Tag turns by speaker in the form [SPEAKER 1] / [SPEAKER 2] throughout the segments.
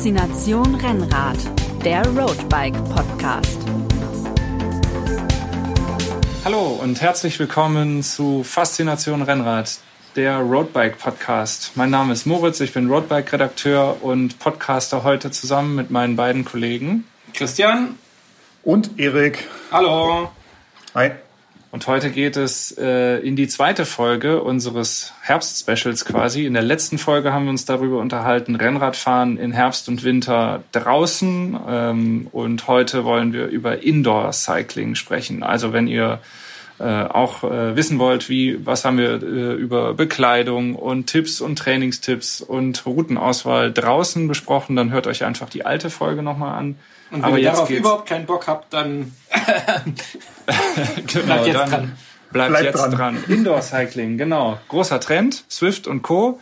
[SPEAKER 1] Faszination Rennrad, der Roadbike Podcast.
[SPEAKER 2] Hallo und herzlich willkommen zu Faszination Rennrad, der Roadbike Podcast. Mein Name ist Moritz, ich bin Roadbike Redakteur und Podcaster heute zusammen mit meinen beiden Kollegen
[SPEAKER 3] Christian
[SPEAKER 4] und Erik.
[SPEAKER 3] Hallo.
[SPEAKER 4] Hi.
[SPEAKER 2] Und heute geht es äh, in die zweite Folge unseres Herbst-Specials quasi. In der letzten Folge haben wir uns darüber unterhalten, Rennradfahren in Herbst und Winter draußen. Ähm, und heute wollen wir über Indoor-Cycling sprechen. Also wenn ihr äh, auch äh, wissen wollt, wie, was haben wir äh, über Bekleidung und Tipps und Trainingstipps und Routenauswahl draußen besprochen, dann hört euch einfach die alte Folge nochmal an.
[SPEAKER 3] Und wenn Aber ihr darauf geht's. überhaupt keinen Bock habt, dann
[SPEAKER 2] genau, bleibt jetzt dann dran. Bleibt, bleibt jetzt dran. dran. Indoor Cycling, genau. Großer Trend, Swift und Co.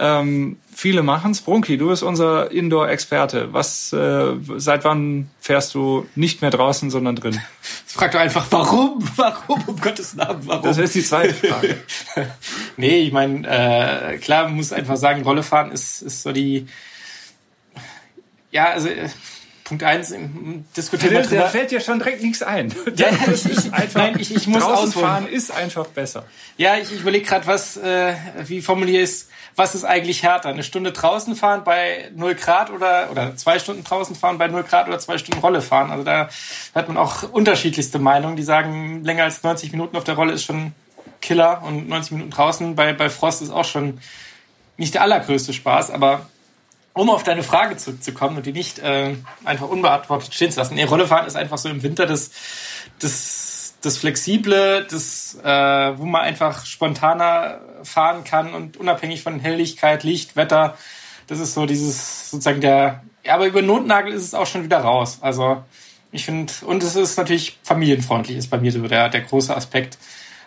[SPEAKER 2] Ähm, viele machen's. Brunki, du bist unser Indoor-Experte. Was, äh, seit wann fährst du nicht mehr draußen, sondern drin?
[SPEAKER 3] Frag doch einfach, warum? Warum? Um Gottes Namen, warum?
[SPEAKER 2] Das ist die zweite Frage.
[SPEAKER 3] nee, ich meine, äh, klar, man muss einfach sagen, Rolle fahren ist, ist so die, ja, also, Punkt eins diskutieren
[SPEAKER 2] wir Da fällt dir schon direkt nichts ein.
[SPEAKER 3] Ja, ich, ich, einfach, nein, ich, ich muss
[SPEAKER 2] ausfahren ist einfach besser.
[SPEAKER 3] Ja, ich, ich überlege gerade, was, äh, wie formuliere ich es, was ist eigentlich härter? Eine Stunde draußen fahren bei 0 Grad oder, oder zwei Stunden draußen fahren bei 0 Grad oder zwei Stunden Rolle fahren? Also da hat man auch unterschiedlichste Meinungen, die sagen, länger als 90 Minuten auf der Rolle ist schon Killer und 90 Minuten draußen bei, bei Frost ist auch schon nicht der allergrößte Spaß, aber um auf deine Frage zurückzukommen und die nicht äh, einfach unbeantwortet stehen zu lassen. Nee, Rollefahren ist einfach so im Winter das, das, das Flexible, das, äh, wo man einfach spontaner fahren kann und unabhängig von Helligkeit, Licht, Wetter. Das ist so dieses sozusagen der. Ja, aber über Notnagel ist es auch schon wieder raus. Also ich finde, und es ist natürlich familienfreundlich, ist bei mir so der, der große Aspekt.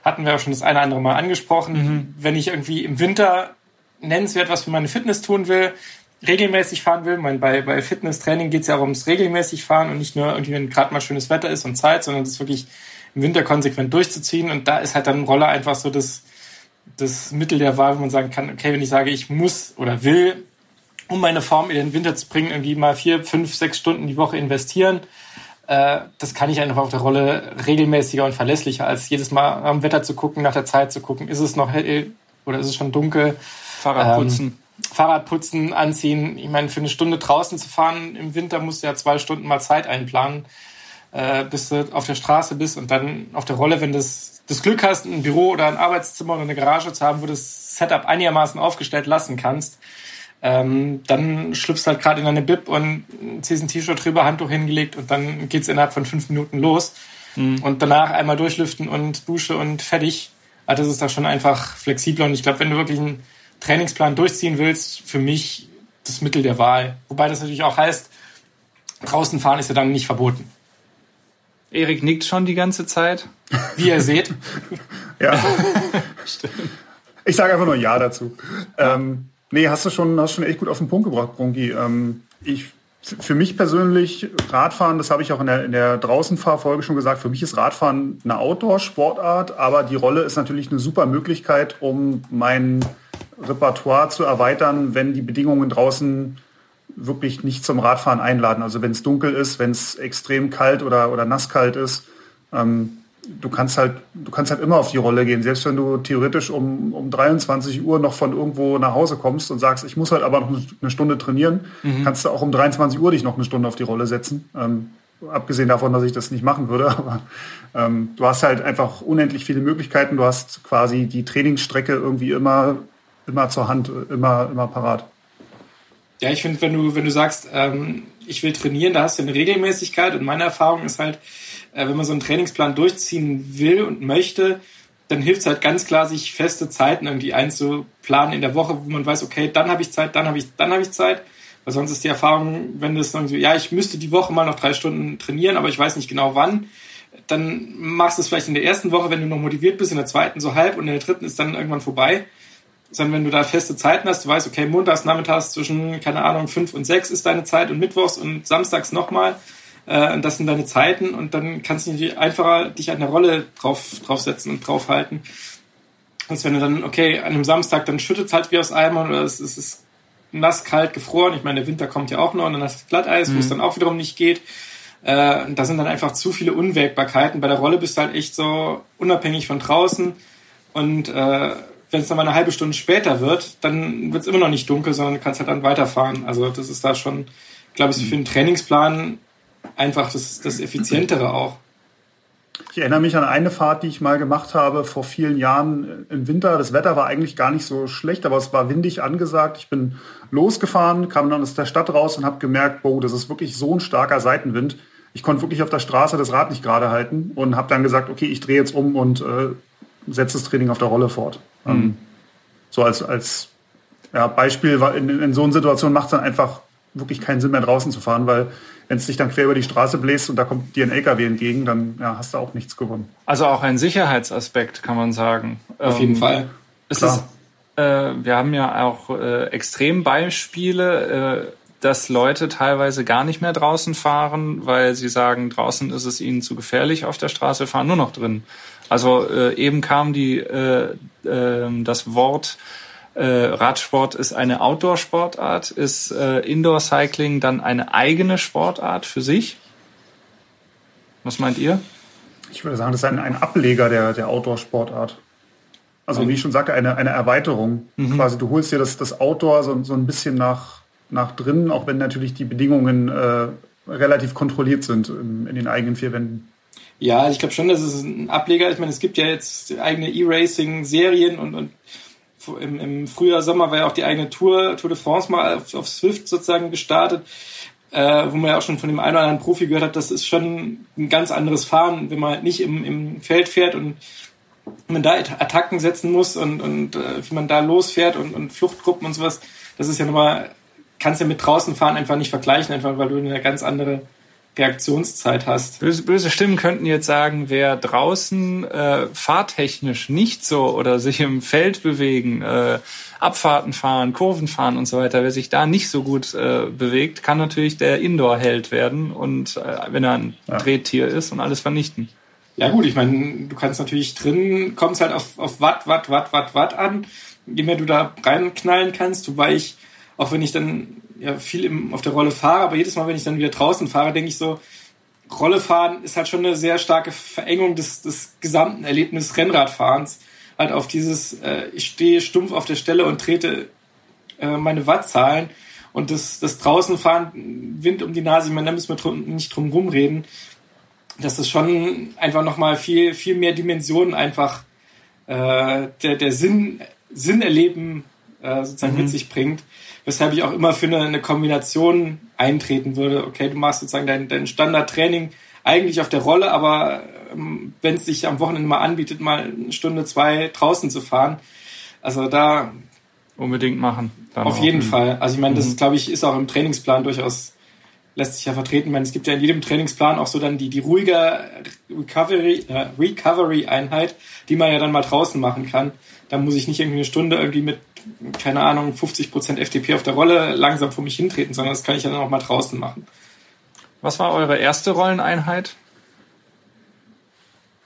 [SPEAKER 3] Hatten wir auch schon das eine oder andere Mal angesprochen. Mhm. Wenn ich irgendwie im Winter nennenswert was für meine Fitness tun will, regelmäßig fahren will. Meine, bei, bei Fitnesstraining geht es ja auch ums regelmäßig fahren und nicht nur irgendwie, wenn gerade mal schönes Wetter ist und Zeit, sondern das wirklich im Winter konsequent durchzuziehen. Und da ist halt dann ein Roller einfach so das, das Mittel der Wahl, wo man sagen kann, okay, wenn ich sage, ich muss oder will, um meine Form in den Winter zu bringen, irgendwie mal vier, fünf, sechs Stunden die Woche investieren, äh, das kann ich einfach auf der Rolle regelmäßiger und verlässlicher, als jedes Mal am Wetter zu gucken, nach der Zeit zu gucken, ist es noch hell oder ist es schon dunkel.
[SPEAKER 2] Fahrrad putzen. Ähm,
[SPEAKER 3] Fahrrad putzen, anziehen. Ich meine, für eine Stunde draußen zu fahren im Winter musst du ja zwei Stunden mal Zeit einplanen, äh, bis du auf der Straße bist und dann auf der Rolle, wenn du das, das Glück hast, ein Büro oder ein Arbeitszimmer oder eine Garage zu haben, wo du das Setup einigermaßen aufgestellt lassen kannst, ähm, dann schlüpfst halt gerade in deine Bib und ziehst ein T-Shirt drüber, Handtuch hingelegt und dann geht's innerhalb von fünf Minuten los. Mhm. Und danach einmal durchlüften und Dusche und fertig. Also das ist da schon einfach flexibler und ich glaube, wenn du wirklich ein Trainingsplan durchziehen willst, für mich das Mittel der Wahl. Wobei das natürlich auch heißt, draußen fahren ist ja dann nicht verboten.
[SPEAKER 2] Erik nickt schon die ganze Zeit.
[SPEAKER 3] Wie ihr seht.
[SPEAKER 4] ja. ich sage einfach nur Ja dazu. Ähm, nee, hast du schon, hast schon echt gut auf den Punkt gebracht, Brunki. Ähm, ich, für mich persönlich, Radfahren, das habe ich auch in der, in der Draußenfahrfolge schon gesagt, für mich ist Radfahren eine Outdoor-Sportart, aber die Rolle ist natürlich eine super Möglichkeit, um meinen Repertoire zu erweitern, wenn die Bedingungen draußen wirklich nicht zum Radfahren einladen. Also wenn es dunkel ist, wenn es extrem kalt oder, oder nasskalt ist. Ähm, du kannst halt, du kannst halt immer auf die Rolle gehen. Selbst wenn du theoretisch um, um 23 Uhr noch von irgendwo nach Hause kommst und sagst, ich muss halt aber noch eine Stunde trainieren, mhm. kannst du auch um 23 Uhr dich noch eine Stunde auf die Rolle setzen. Ähm, abgesehen davon, dass ich das nicht machen würde, aber ähm, du hast halt einfach unendlich viele Möglichkeiten. Du hast quasi die Trainingsstrecke irgendwie immer immer zur Hand, immer, immer parat.
[SPEAKER 3] Ja, ich finde, wenn du, wenn du sagst, ähm, ich will trainieren, da hast du eine Regelmäßigkeit und meine Erfahrung ist halt, äh, wenn man so einen Trainingsplan durchziehen will und möchte, dann hilft es halt ganz klar, sich feste Zeiten irgendwie einzuplanen in der Woche, wo man weiß, okay, dann habe ich Zeit, dann habe ich, dann habe ich Zeit. Weil sonst ist die Erfahrung, wenn das irgendwie, ja, ich müsste die Woche mal noch drei Stunden trainieren, aber ich weiß nicht genau wann, dann machst du es vielleicht in der ersten Woche, wenn du noch motiviert bist, in der zweiten so halb und in der dritten ist dann irgendwann vorbei sondern wenn du da feste Zeiten hast, du weißt, okay, montags, nachmittags zwischen, keine Ahnung, fünf und sechs ist deine Zeit und mittwochs und samstags nochmal. Äh, das sind deine Zeiten und dann kannst du dich einfacher dich an der Rolle drauf, draufsetzen und draufhalten. Als wenn du dann, okay, an einem Samstag, dann schüttet es halt wie aus Eimern oder es, es ist nass, kalt, gefroren. Ich meine, der Winter kommt ja auch noch und dann hast du Glatteis, mhm. wo es mhm. dann auch wiederum nicht geht. Äh, da sind dann einfach zu viele Unwägbarkeiten. Bei der Rolle bist du halt echt so unabhängig von draußen. Und äh, wenn es dann mal eine halbe Stunde später wird, dann wird es immer noch nicht dunkel, sondern du kannst halt dann weiterfahren. Also das ist da schon, glaube ich, für einen Trainingsplan einfach das, das Effizientere auch.
[SPEAKER 4] Ich erinnere mich an eine Fahrt, die ich mal gemacht habe vor vielen Jahren im Winter. Das Wetter war eigentlich gar nicht so schlecht, aber es war windig angesagt. Ich bin losgefahren, kam dann aus der Stadt raus und habe gemerkt, boah, das ist wirklich so ein starker Seitenwind. Ich konnte wirklich auf der Straße das Rad nicht gerade halten und habe dann gesagt, okay, ich drehe jetzt um und äh, setze das Training auf der Rolle fort. Mhm. Ähm, so als, als ja, Beispiel, in, in so einer Situation macht es dann einfach wirklich keinen Sinn mehr draußen zu fahren, weil wenn es dich dann quer über die Straße bläst und da kommt dir ein LKW entgegen, dann ja, hast du auch nichts gewonnen.
[SPEAKER 2] Also auch ein Sicherheitsaspekt, kann man sagen.
[SPEAKER 3] Auf jeden ähm, Fall.
[SPEAKER 2] Ist, äh, wir haben ja auch äh, Extrembeispiele, äh, dass Leute teilweise gar nicht mehr draußen fahren, weil sie sagen, draußen ist es ihnen zu gefährlich, auf der Straße fahren nur noch drin. Also äh, eben kam die äh, äh, das Wort äh, Radsport ist eine Outdoor-Sportart, ist äh, Indoor-Cycling dann eine eigene Sportart für sich? Was meint ihr?
[SPEAKER 4] Ich würde sagen, das ist ein, ein Ableger der, der Outdoor-Sportart. Also wie ich schon sagte, eine, eine Erweiterung. Mhm. Quasi, du holst dir das, das Outdoor so, so ein bisschen nach, nach drinnen, auch wenn natürlich die Bedingungen äh, relativ kontrolliert sind in, in den eigenen vier Wänden.
[SPEAKER 3] Ja, ich glaube schon, dass es ein Ableger. Ich meine, es gibt ja jetzt eigene E-Racing-Serien und, und im, im Frühjahr, Sommer war ja auch die eigene Tour, Tour de France mal auf, auf Swift sozusagen gestartet, äh, wo man ja auch schon von dem einen oder anderen Profi gehört hat, das ist schon ein ganz anderes Fahren, wenn man halt nicht im, im Feld fährt und man da Attacken setzen muss und, und äh, wie man da losfährt und, und Fluchtgruppen und sowas, das ist ja nochmal, kannst ja mit draußen fahren einfach nicht vergleichen, einfach weil du eine ganz andere Reaktionszeit hast.
[SPEAKER 2] Böse, böse Stimmen könnten jetzt sagen, wer draußen äh, fahrtechnisch nicht so oder sich im Feld bewegen, äh, Abfahrten fahren, Kurven fahren und so weiter, wer sich da nicht so gut äh, bewegt, kann natürlich der Indoor-Held werden und äh, wenn er ein ja. Drehtier ist und alles vernichten.
[SPEAKER 3] Ja gut, ich meine, du kannst natürlich drin, kommst halt auf, auf Watt, Watt, Watt, Watt, Watt an. Je mehr du da reinknallen kannst, wobei ich, auch wenn ich dann ja viel im, auf der Rolle fahre, aber jedes Mal, wenn ich dann wieder draußen fahre, denke ich so, Rolle fahren ist halt schon eine sehr starke Verengung des, des gesamten Erlebnisses Rennradfahrens. Halt auf dieses, äh, ich stehe stumpf auf der Stelle und trete äh, meine Wattzahlen und das, das Draußenfahren, Wind um die Nase, ich meine, da müssen wir drum, nicht drum rumreden. Das ist schon einfach nochmal viel, viel mehr Dimensionen einfach äh, der, der Sinn, Sinn erleben äh, sozusagen mhm. mit sich bringt weshalb ich auch immer für eine, eine Kombination eintreten würde. Okay, du machst sozusagen dein, dein Standardtraining eigentlich auf der Rolle, aber ähm, wenn es sich am Wochenende mal anbietet, mal eine Stunde, zwei draußen zu fahren, also da
[SPEAKER 2] unbedingt machen.
[SPEAKER 3] Auf jeden. Fall. Also ich meine, das mhm. glaube ich ist auch im Trainingsplan durchaus lässt sich ja vertreten. Ich meine, es gibt ja in jedem Trainingsplan auch so dann die, die ruhige Recovery, äh, Recovery-Einheit, die man ja dann mal draußen machen kann. Da muss ich nicht irgendwie eine Stunde irgendwie mit keine Ahnung, 50% FDP auf der Rolle langsam vor mich hintreten, sondern das kann ich dann auch mal draußen machen.
[SPEAKER 2] Was war eure erste Rolleneinheit?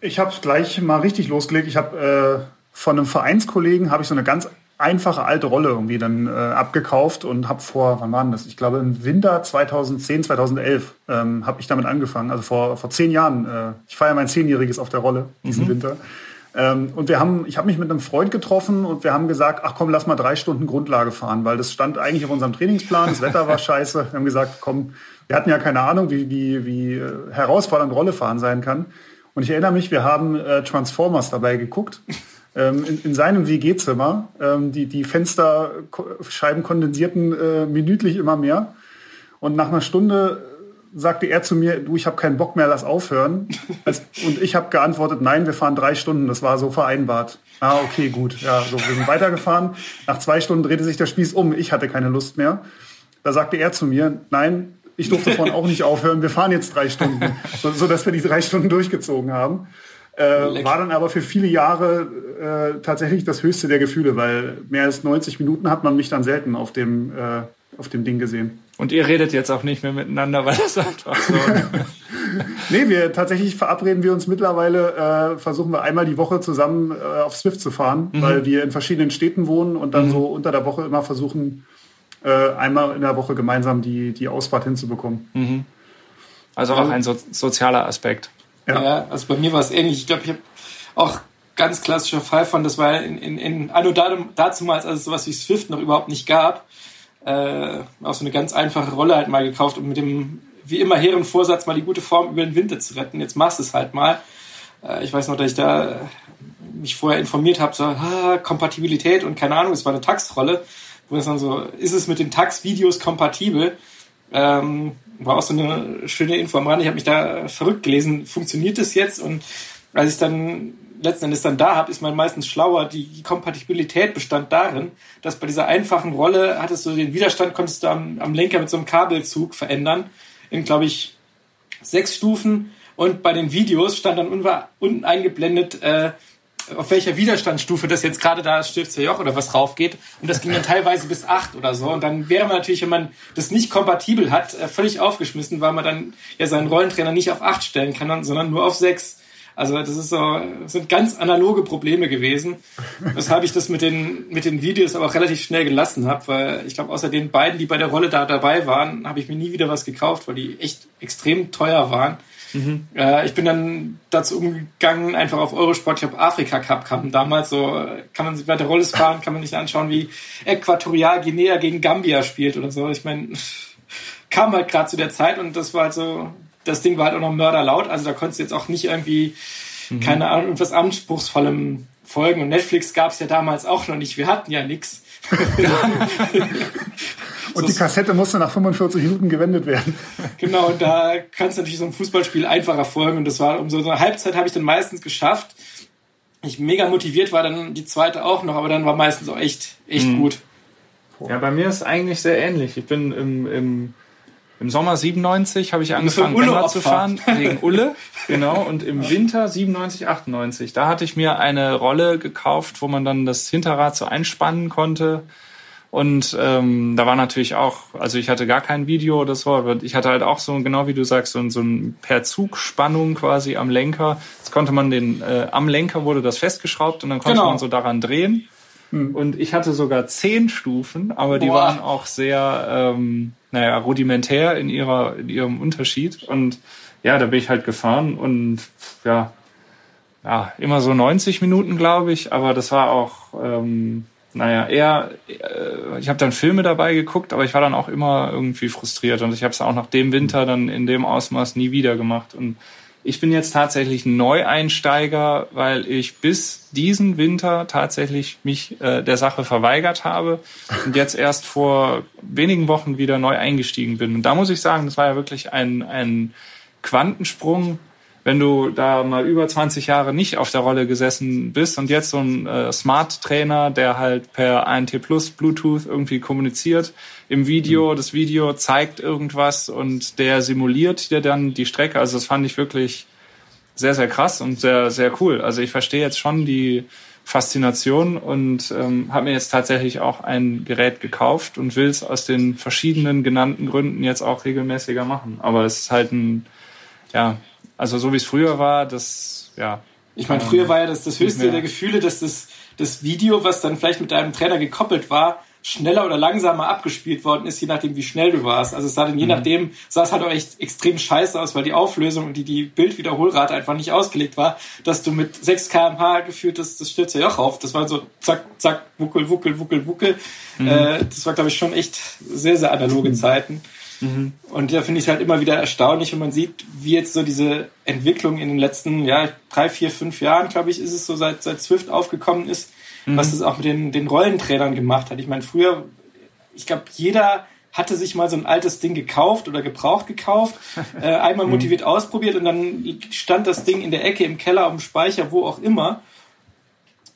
[SPEAKER 4] Ich habe gleich mal richtig losgelegt. Ich habe äh, von einem Vereinskollegen habe ich so eine ganz einfache alte Rolle irgendwie dann äh, abgekauft und habe vor, wann war denn das? Ich glaube im Winter 2010, 2011 ähm, habe ich damit angefangen. Also vor, vor zehn Jahren. Äh, ich feiere mein Zehnjähriges auf der Rolle diesen mhm. Winter. Ähm, und wir haben, ich habe mich mit einem Freund getroffen und wir haben gesagt, ach komm, lass mal drei Stunden Grundlage fahren, weil das stand eigentlich auf unserem Trainingsplan. Das Wetter war scheiße. Wir haben gesagt, komm, wir hatten ja keine Ahnung, wie, wie, wie äh, herausfordernd Rolle fahren sein kann. Und ich erinnere mich, wir haben äh, Transformers dabei geguckt. Ähm, in, in seinem WG-Zimmer. Ähm, die, die Fensterscheiben kondensierten äh, minütlich immer mehr. Und nach einer Stunde sagte er zu mir, du, ich habe keinen Bock mehr, lass aufhören. Und ich habe geantwortet, nein, wir fahren drei Stunden, das war so vereinbart. Ah, okay, gut. Ja, so, wir sind weitergefahren. Nach zwei Stunden drehte sich der Spieß um, ich hatte keine Lust mehr. Da sagte er zu mir, nein, ich durfte vorhin auch nicht aufhören, wir fahren jetzt drei Stunden. So, so dass wir die drei Stunden durchgezogen haben. Äh, war dann aber für viele Jahre äh, tatsächlich das höchste der Gefühle, weil mehr als 90 Minuten hat man mich dann selten auf dem, äh, auf dem Ding gesehen.
[SPEAKER 2] Und ihr redet jetzt auch nicht mehr miteinander, weil das einfach so.
[SPEAKER 4] nee, wir tatsächlich verabreden wir uns mittlerweile, äh, versuchen wir einmal die Woche zusammen äh, auf Swift zu fahren, mhm. weil wir in verschiedenen Städten wohnen und dann mhm. so unter der Woche immer versuchen, äh, einmal in der Woche gemeinsam die, die Ausfahrt hinzubekommen. Mhm.
[SPEAKER 2] Also auch ein so sozialer Aspekt.
[SPEAKER 3] Ja. ja. also bei mir war es ähnlich. Ich glaube, ich habe auch ganz klassischer Fall von, das war in, in, in Anno dazumals, als es sowas wie Swift noch überhaupt nicht gab, äh, auch so eine ganz einfache Rolle halt mal gekauft und mit dem wie immer hehren Vorsatz, mal die gute Form über den Winter zu retten. Jetzt machst du es halt mal. Äh, ich weiß noch, dass ich da mich vorher informiert habe, so ah, Kompatibilität und keine Ahnung, es war eine Tax-Rolle, wo es dann so, ist es mit den Tax-Videos kompatibel? Ähm, war auch so eine schöne Info am Rand. Ich habe mich da verrückt gelesen, funktioniert das jetzt? Und als ich dann letzten Endes dann da habe, ist man meistens schlauer. Die, Kompatibilität bestand darin, dass bei dieser einfachen Rolle hattest du den Widerstand, konntest du am, am Lenker mit so einem Kabelzug verändern. In, glaube ich, sechs Stufen. Und bei den Videos stand dann unten eingeblendet, äh, auf welcher Widerstandsstufe das jetzt gerade da Stifter Joch oder was raufgeht. Und das ging dann teilweise bis acht oder so. Und dann wäre man natürlich, wenn man das nicht kompatibel hat, äh, völlig aufgeschmissen, weil man dann ja seinen Rollentrainer nicht auf acht stellen kann, sondern nur auf sechs. Also das ist so, das sind ganz analoge Probleme gewesen, weshalb ich das mit den, mit den Videos aber auch relativ schnell gelassen habe, weil ich glaube, außer den beiden, die bei der Rolle da dabei waren, habe ich mir nie wieder was gekauft, weil die echt extrem teuer waren. Mhm. Äh, ich bin dann dazu umgegangen, einfach auf Eurosport, ich habe Afrika Cup kam damals so, kann man sich bei der Rolle fahren, kann man nicht anschauen, wie Äquatorial Guinea gegen Gambia spielt oder so. Ich meine, kam halt gerade zu der Zeit und das war halt so, das Ding war halt auch noch mörderlaut, also da konntest du jetzt auch nicht irgendwie, mhm. keine Ahnung, irgendwas Anspruchsvollem folgen. Und Netflix gab es ja damals auch noch nicht, wir hatten ja nichts.
[SPEAKER 4] Und die Kassette musste nach 45 Minuten gewendet werden.
[SPEAKER 3] Genau, und da kannst du natürlich so ein Fußballspiel einfacher folgen. Und das war um so eine Halbzeit habe ich dann meistens geschafft. Ich mega motiviert war dann die zweite auch noch, aber dann war meistens auch echt, echt mhm. gut.
[SPEAKER 2] Ja, bei mir ist eigentlich sehr ähnlich. Ich bin im, im, im Sommer 97 habe ich angefangen, Rennrad zu fahren wegen Ulle. Genau. Und im Winter 97, 98, da hatte ich mir eine Rolle gekauft, wo man dann das Hinterrad so einspannen konnte und ähm, da war natürlich auch, also ich hatte gar kein Video oder so, aber ich hatte halt auch so, genau wie du sagst, so, so ein per Zugspannung quasi am Lenker. Jetzt konnte man den, äh, am Lenker wurde das festgeschraubt und dann konnte genau. man so daran drehen. Hm. Und ich hatte sogar zehn Stufen, aber die Boah. waren auch sehr, ähm, naja, rudimentär in ihrer, in ihrem Unterschied. Und ja, da bin ich halt gefahren und ja, ja, immer so 90 Minuten, glaube ich, aber das war auch, ähm, naja, eher, äh, ich habe dann Filme dabei geguckt, aber ich war dann auch immer irgendwie frustriert und ich habe es auch nach dem Winter dann in dem Ausmaß nie wieder gemacht. Und ich bin jetzt tatsächlich Neueinsteiger, weil ich bis diesen Winter tatsächlich mich äh, der Sache verweigert habe und jetzt erst vor wenigen Wochen wieder neu eingestiegen bin. Und da muss ich sagen, das war ja wirklich ein, ein Quantensprung wenn du da mal über 20 Jahre nicht auf der Rolle gesessen bist und jetzt so ein äh, Smart-Trainer, der halt per ANT Plus Bluetooth irgendwie kommuniziert im Video, mhm. das Video zeigt irgendwas und der simuliert dir dann die Strecke. Also das fand ich wirklich sehr, sehr krass und sehr, sehr cool. Also ich verstehe jetzt schon die Faszination und ähm, habe mir jetzt tatsächlich auch ein Gerät gekauft und will es aus den verschiedenen genannten Gründen jetzt auch regelmäßiger machen. Aber es ist halt ein, ja, also so wie es früher war, das, ja.
[SPEAKER 3] Ich meine, früher war ja das, das höchste der Gefühle, dass das, das Video, was dann vielleicht mit deinem Trainer gekoppelt war, schneller oder langsamer abgespielt worden ist, je nachdem, wie schnell du warst. Also es sah dann je mhm. nachdem, sah es halt auch echt extrem scheiße aus, weil die Auflösung und die, die Bildwiederholrate einfach nicht ausgelegt war, dass du mit 6 kmh gefühlt das, das stürzt ja auch auf. Das war so zack, zack, wuckel, wuckel, wuckel, wuckel. Mhm. Äh, das war, glaube ich, schon echt sehr, sehr analoge mhm. Zeiten. Mhm. Und da finde ich es halt immer wieder erstaunlich, wenn man sieht, wie jetzt so diese Entwicklung in den letzten ja, drei, vier, fünf Jahren, glaube ich, ist es so, seit, seit Swift aufgekommen ist, mhm. was es auch mit den, den Rollentrainern gemacht hat. Ich meine, früher, ich glaube, jeder hatte sich mal so ein altes Ding gekauft oder gebraucht gekauft, äh, einmal mhm. motiviert ausprobiert und dann stand das Ding in der Ecke im Keller, auf dem Speicher, wo auch immer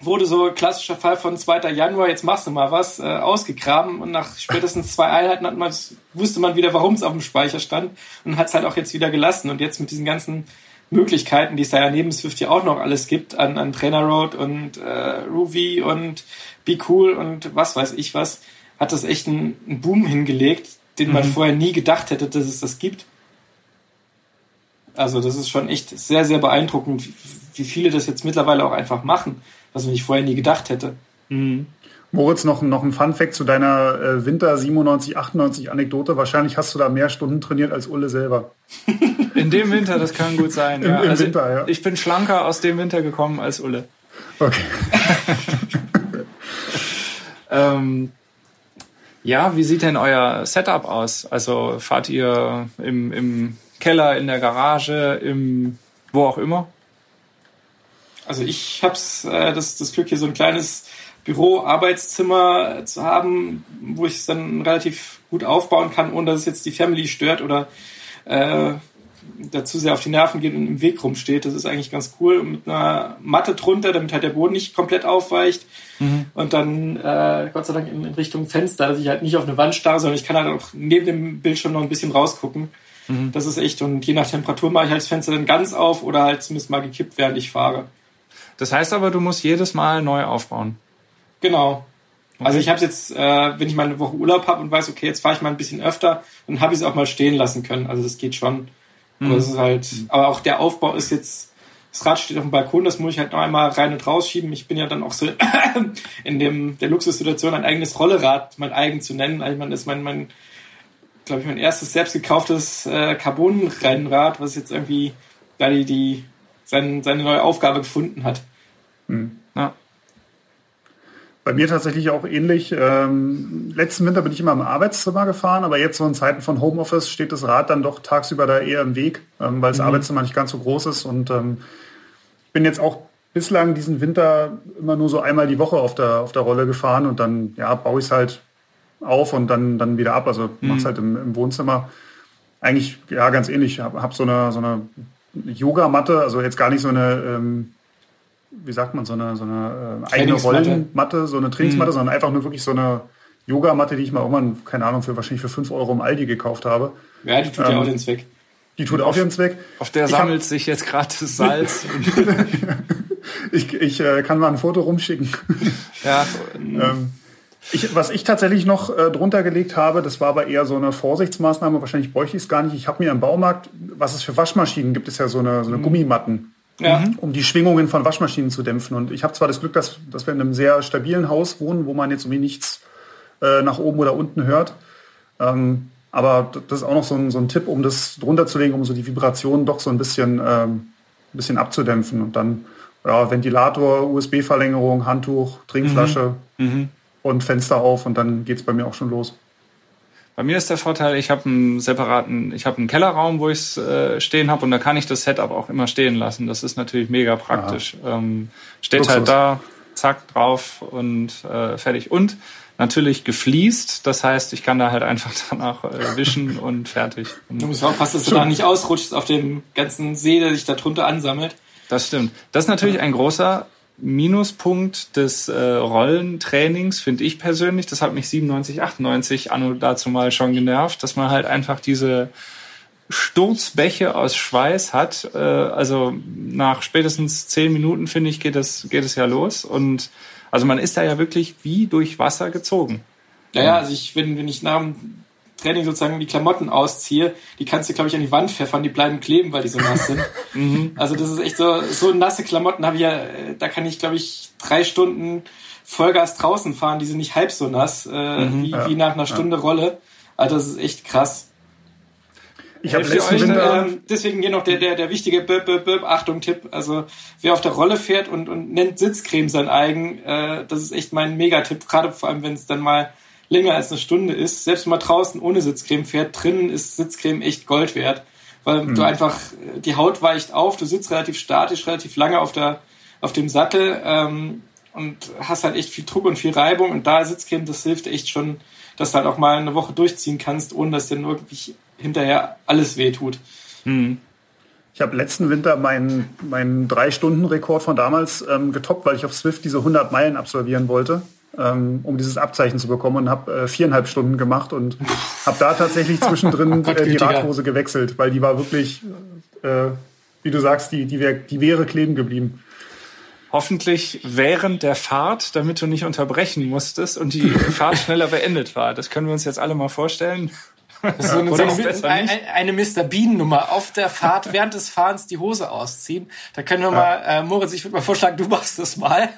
[SPEAKER 3] wurde so klassischer Fall von 2. Januar, jetzt machst du mal was, äh, ausgegraben und nach spätestens zwei Einheiten hat man, wusste man wieder, warum es auf dem Speicher stand und hat es halt auch jetzt wieder gelassen. Und jetzt mit diesen ganzen Möglichkeiten, die es da ja neben Swift ja auch noch alles gibt, an, an Trainer Road und äh, Ruby und Be Cool und was weiß ich was, hat das echt einen, einen Boom hingelegt, den man mhm. vorher nie gedacht hätte, dass es das gibt. Also das ist schon echt sehr, sehr beeindruckend, wie viele das jetzt mittlerweile auch einfach machen was ich vorher nie gedacht hätte.
[SPEAKER 4] Mhm. Moritz, noch, noch ein Fun-Fact zu deiner äh, Winter 97, 98 Anekdote. Wahrscheinlich hast du da mehr Stunden trainiert als Ulle selber.
[SPEAKER 2] In dem Winter, das kann gut sein.
[SPEAKER 4] Im,
[SPEAKER 2] ja.
[SPEAKER 4] im
[SPEAKER 2] also
[SPEAKER 4] Winter, ja.
[SPEAKER 2] Ich bin schlanker aus dem Winter gekommen als Ulle.
[SPEAKER 4] Okay.
[SPEAKER 2] Ähm, ja, wie sieht denn euer Setup aus? Also fahrt ihr im, im Keller, in der Garage, im wo auch immer?
[SPEAKER 3] Also ich hab's äh, das, das Glück, hier so ein kleines Büro, Arbeitszimmer zu haben, wo ich es dann relativ gut aufbauen kann, ohne dass es jetzt die Family stört oder äh, dazu sehr auf die Nerven geht und im Weg rumsteht. Das ist eigentlich ganz cool. Und mit einer Matte drunter, damit halt der Boden nicht komplett aufweicht. Und dann äh, Gott sei Dank in, in Richtung Fenster, dass ich halt nicht auf eine Wand starre, sondern ich kann halt auch neben dem Bildschirm noch ein bisschen rausgucken. Das ist echt. Und je nach Temperatur mache ich halt das Fenster dann ganz auf oder halt zumindest mal gekippt, während ich fahre.
[SPEAKER 2] Das heißt aber, du musst jedes Mal neu aufbauen.
[SPEAKER 3] Genau. Also ich habe jetzt, äh, wenn ich mal eine Woche Urlaub habe und weiß, okay, jetzt fahre ich mal ein bisschen öfter, dann habe ich es auch mal stehen lassen können. Also das geht schon. Aber es ist halt, aber auch der Aufbau ist jetzt, das Rad steht auf dem Balkon, das muss ich halt noch einmal rein und rausschieben. Ich bin ja dann auch so in dem der Luxussituation, ein eigenes Rollerad, mein eigen zu nennen. Also man ist mein, mein, glaube ich, mein erstes selbst gekauftes äh, Carbon-Rennrad, was jetzt irgendwie da die, die sein, seine neue Aufgabe gefunden hat.
[SPEAKER 2] Ja.
[SPEAKER 4] Bei mir tatsächlich auch ähnlich. Ähm, letzten Winter bin ich immer im Arbeitszimmer gefahren, aber jetzt so in Zeiten von Homeoffice steht das Rad dann doch tagsüber da eher im Weg, ähm, weil das Arbeitszimmer nicht ganz so groß ist. Und ähm, ich bin jetzt auch bislang diesen Winter immer nur so einmal die Woche auf der, auf der Rolle gefahren und dann ja, baue ich es halt auf und dann, dann wieder ab. Also mach's halt im, im Wohnzimmer. Eigentlich ja ganz ähnlich. Ich habe hab so eine, so eine Yogamatte, also jetzt gar nicht so eine ähm, wie sagt man, so eine, so eine äh, eigene. Rollenmatte, so eine Trainingsmatte, sondern einfach nur wirklich so eine Yogamatte, die ich mal irgendwann, keine Ahnung, für wahrscheinlich für 5 Euro im Aldi gekauft habe.
[SPEAKER 3] Ja, die tut ja
[SPEAKER 4] Ähm,
[SPEAKER 3] auch den Zweck.
[SPEAKER 4] Die tut auch ihren Zweck.
[SPEAKER 2] Auf der
[SPEAKER 4] Ich hab-
[SPEAKER 2] sammelt sich jetzt gerade das Salz.
[SPEAKER 4] Ich, ich äh, kann mal ein Foto rumschicken.
[SPEAKER 2] ja,
[SPEAKER 4] ähm, ich, was ich tatsächlich noch äh, drunter gelegt habe, das war aber eher so eine Vorsichtsmaßnahme, wahrscheinlich bräuchte ich es gar nicht. Ich habe mir im Baumarkt, was es für Waschmaschinen gibt, ist ja so eine, so eine Gummimatten.
[SPEAKER 3] Ja.
[SPEAKER 4] um die Schwingungen von Waschmaschinen zu dämpfen. Und ich habe zwar das Glück, dass, dass wir in einem sehr stabilen Haus wohnen, wo man jetzt irgendwie nichts äh, nach oben oder unten hört. Ähm, aber das ist auch noch so ein, so ein Tipp, um das drunter zu legen, um so die Vibrationen doch so ein bisschen, ähm, ein bisschen abzudämpfen. Und dann ja, Ventilator, USB-Verlängerung, Handtuch, Trinkflasche und Fenster auf und dann geht's bei mir auch schon los.
[SPEAKER 2] Bei mir ist der Vorteil, ich habe einen separaten, ich habe einen Kellerraum, wo ich es äh, stehen habe und da kann ich das Setup auch immer stehen lassen. Das ist natürlich mega praktisch. Ähm, steht
[SPEAKER 4] Luxus.
[SPEAKER 2] halt da, zack, drauf und äh, fertig. Und natürlich gefliest, das heißt, ich kann da halt einfach danach äh, wischen und fertig.
[SPEAKER 3] Du
[SPEAKER 2] Und
[SPEAKER 3] musst aufpassen, dass du da nicht ausrutschst auf dem ganzen See, der sich da drunter ansammelt.
[SPEAKER 2] das stimmt. Das ist natürlich ein großer Minuspunkt des äh, Rollentrainings, finde ich persönlich. Das hat mich 97, 98 anno dazu mal schon genervt, dass man halt einfach diese Sturzbäche aus Schweiß hat. Äh, also nach spätestens zehn Minuten, finde ich, geht es, geht es ja los. Und also man ist da ja wirklich wie durch Wasser gezogen.
[SPEAKER 3] Naja, also ich, wenn, wenn ich nach dem Training sozusagen die Klamotten ausziehe, die kannst du, glaube ich, an die Wand pfeffern, die bleiben kleben, weil die so nass sind. Also das ist echt so, so nasse Klamotten habe ich ja, äh, da kann ich, glaube ich, drei Stunden Vollgas draußen fahren, die sind nicht halb so nass, äh, wie,
[SPEAKER 4] Ja,
[SPEAKER 3] wie nach einer Stunde Rolle. Also das ist echt krass.
[SPEAKER 4] Ich habe
[SPEAKER 2] ihr
[SPEAKER 4] letzten
[SPEAKER 2] euch,
[SPEAKER 4] Winter...
[SPEAKER 3] Ähm, deswegen hier noch der, der, der wichtige Böp, Böp, Böp, Achtung-Tipp. Also wer auf der Rolle fährt und, und nennt Sitzcreme sein eigen, äh, das ist echt mein Megatipp, gerade vor allem, wenn es dann mal länger als eine Stunde ist. Selbst wenn man draußen ohne Sitzcreme fährt, drinnen ist Sitzcreme echt Gold wert. Weil du einfach, die Haut weicht auf, du sitzt relativ statisch, relativ lange auf der auf dem Sattel ähm, und hast halt echt viel Druck und viel Reibung und da Sitzcreme, das hilft echt schon, dass du halt auch mal eine Woche durchziehen kannst, ohne dass dir nur wirklich hinterher alles weh tut.
[SPEAKER 4] Ich habe letzten Winter meinen, meinen Drei-Stunden-Rekord von damals ähm, getoppt, weil ich auf Swift diese 100 Meilen absolvieren wollte, ähm, um dieses Abzeichen zu bekommen und habe äh, viereinhalb Stunden gemacht und habe da tatsächlich zwischendrin äh, die. Radhose gewechselt, weil die war wirklich, äh, wie du sagst, die, die, wär, die wäre kleben geblieben.
[SPEAKER 2] Hoffentlich während der Fahrt, damit du nicht unterbrechen musstest und die Fahrt schneller beendet war. Das können wir uns jetzt alle mal vorstellen.
[SPEAKER 3] So eine, so eine, eine, Mr. Bean-Nummer. Auf der Fahrt während des Fahrens die Hose ausziehen. Da können wir ja. mal, äh, Moritz, ich würde mal vorschlagen, du machst das mal.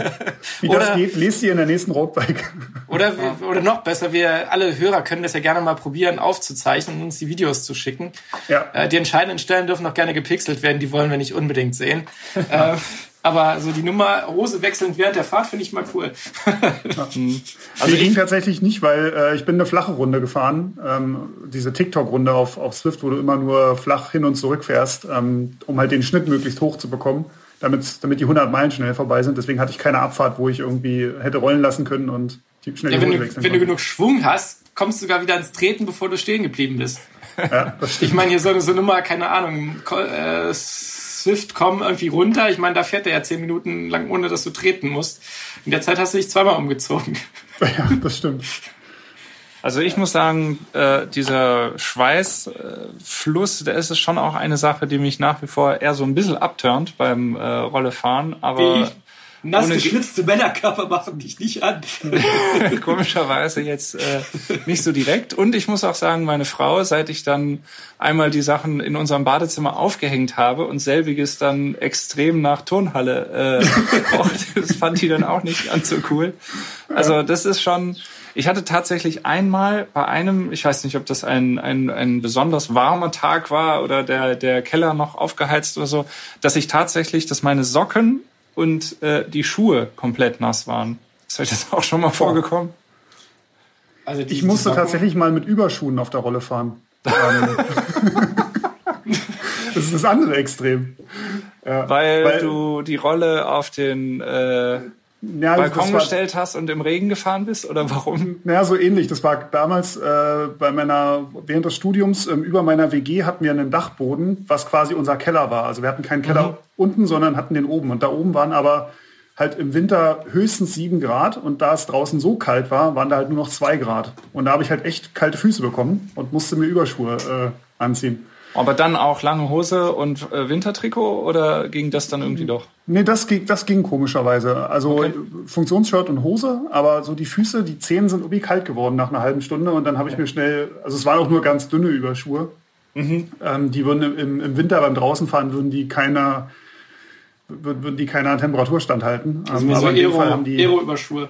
[SPEAKER 4] Wie oder, das geht, lest ihr in der nächsten Roadbike.
[SPEAKER 3] Oder, oder noch besser, wir alle Hörer können das ja gerne mal probieren aufzuzeichnen und uns die Videos zu schicken. Ja. Äh, die entscheidenden Stellen dürfen noch gerne gepixelt werden, die wollen wir nicht unbedingt sehen. äh, aber so die Nummer Hose wechselnd während der Fahrt finde ich mal cool.
[SPEAKER 4] also ich ging tatsächlich nicht, weil äh, ich bin eine flache Runde gefahren. Ähm, diese TikTok-Runde auf, auf Swift, wo du immer nur flach hin und zurück fährst, ähm, um halt den Schnitt möglichst hoch zu bekommen, damit, damit die 100 Meilen schnell vorbei sind. Deswegen hatte ich keine Abfahrt, wo ich irgendwie hätte rollen lassen können und die schnell
[SPEAKER 3] ja, die Hose wenn, du, wenn du genug Schwung hast, kommst du sogar wieder ins Treten, bevor du stehen geblieben bist. Ja, ich meine, hier so eine, so eine Nummer, keine Ahnung, äh, Swift kommen irgendwie runter. Ich meine, da fährt er ja zehn Minuten lang, ohne dass du treten musst. In der Zeit hast du dich zweimal umgezogen.
[SPEAKER 4] Ja, das stimmt.
[SPEAKER 2] Also ich muss sagen, äh, dieser Schweißfluss, der ist schon auch eine Sache, die mich nach wie vor eher so ein bisschen abturnt beim äh, Rollefahren. Aber
[SPEAKER 3] Nass geschwitzte Männerkörper machen dich nicht an.
[SPEAKER 2] Komischerweise jetzt äh, nicht so direkt. Und ich muss auch sagen, meine Frau, seit ich dann einmal die Sachen in unserem Badezimmer aufgehängt habe und selbiges dann extrem nach Turnhalle äh, auch, das fand die dann auch nicht ganz so cool. Also das ist schon, ich hatte tatsächlich einmal bei einem, ich weiß nicht, ob das ein, ein, ein besonders warmer Tag war oder der, der Keller noch aufgeheizt oder so, dass ich tatsächlich, dass meine Socken und äh, die Schuhe komplett nass waren. Ist euch das auch schon mal vorgekommen?
[SPEAKER 4] Also ich musste tatsächlich mal mit Überschuhen auf der Rolle fahren. Das ist das andere Extrem.
[SPEAKER 2] Ja, weil, weil, du die Rolle auf den äh, ja, Balkon gestellt hast und im Regen gefahren bist oder warum?
[SPEAKER 4] Naja, so ähnlich. Das war damals äh, bei meiner, während des Studiums, ähm, über meiner WG hatten wir einen Dachboden, was quasi unser Keller war. Also wir hatten keinen Keller mhm. unten, sondern hatten den oben. Und da oben waren aber halt im Winter höchstens sieben Grad und da es draußen so kalt war, waren da halt nur noch zwei Grad. Und da habe ich halt echt kalte Füße bekommen und musste mir Überschuhe äh, anziehen.
[SPEAKER 2] Aber dann auch lange Hose und äh, Wintertrikot oder ging das dann irgendwie doch?
[SPEAKER 4] Nee, das ging, das ging komischerweise. Also okay. Funktionsshirt und Hose, aber so die Füße, die Zehen sind irgendwie kalt geworden nach einer halben Stunde und dann habe ich mir schnell, also es waren auch nur ganz dünne Überschuhe. Mhm. Ähm, die würden im, im Winter beim draußenfahren würden die keiner würden die keiner Temperatur standhalten.
[SPEAKER 3] Also ähm, aber so Aero, haben die Aero-Überschuhe.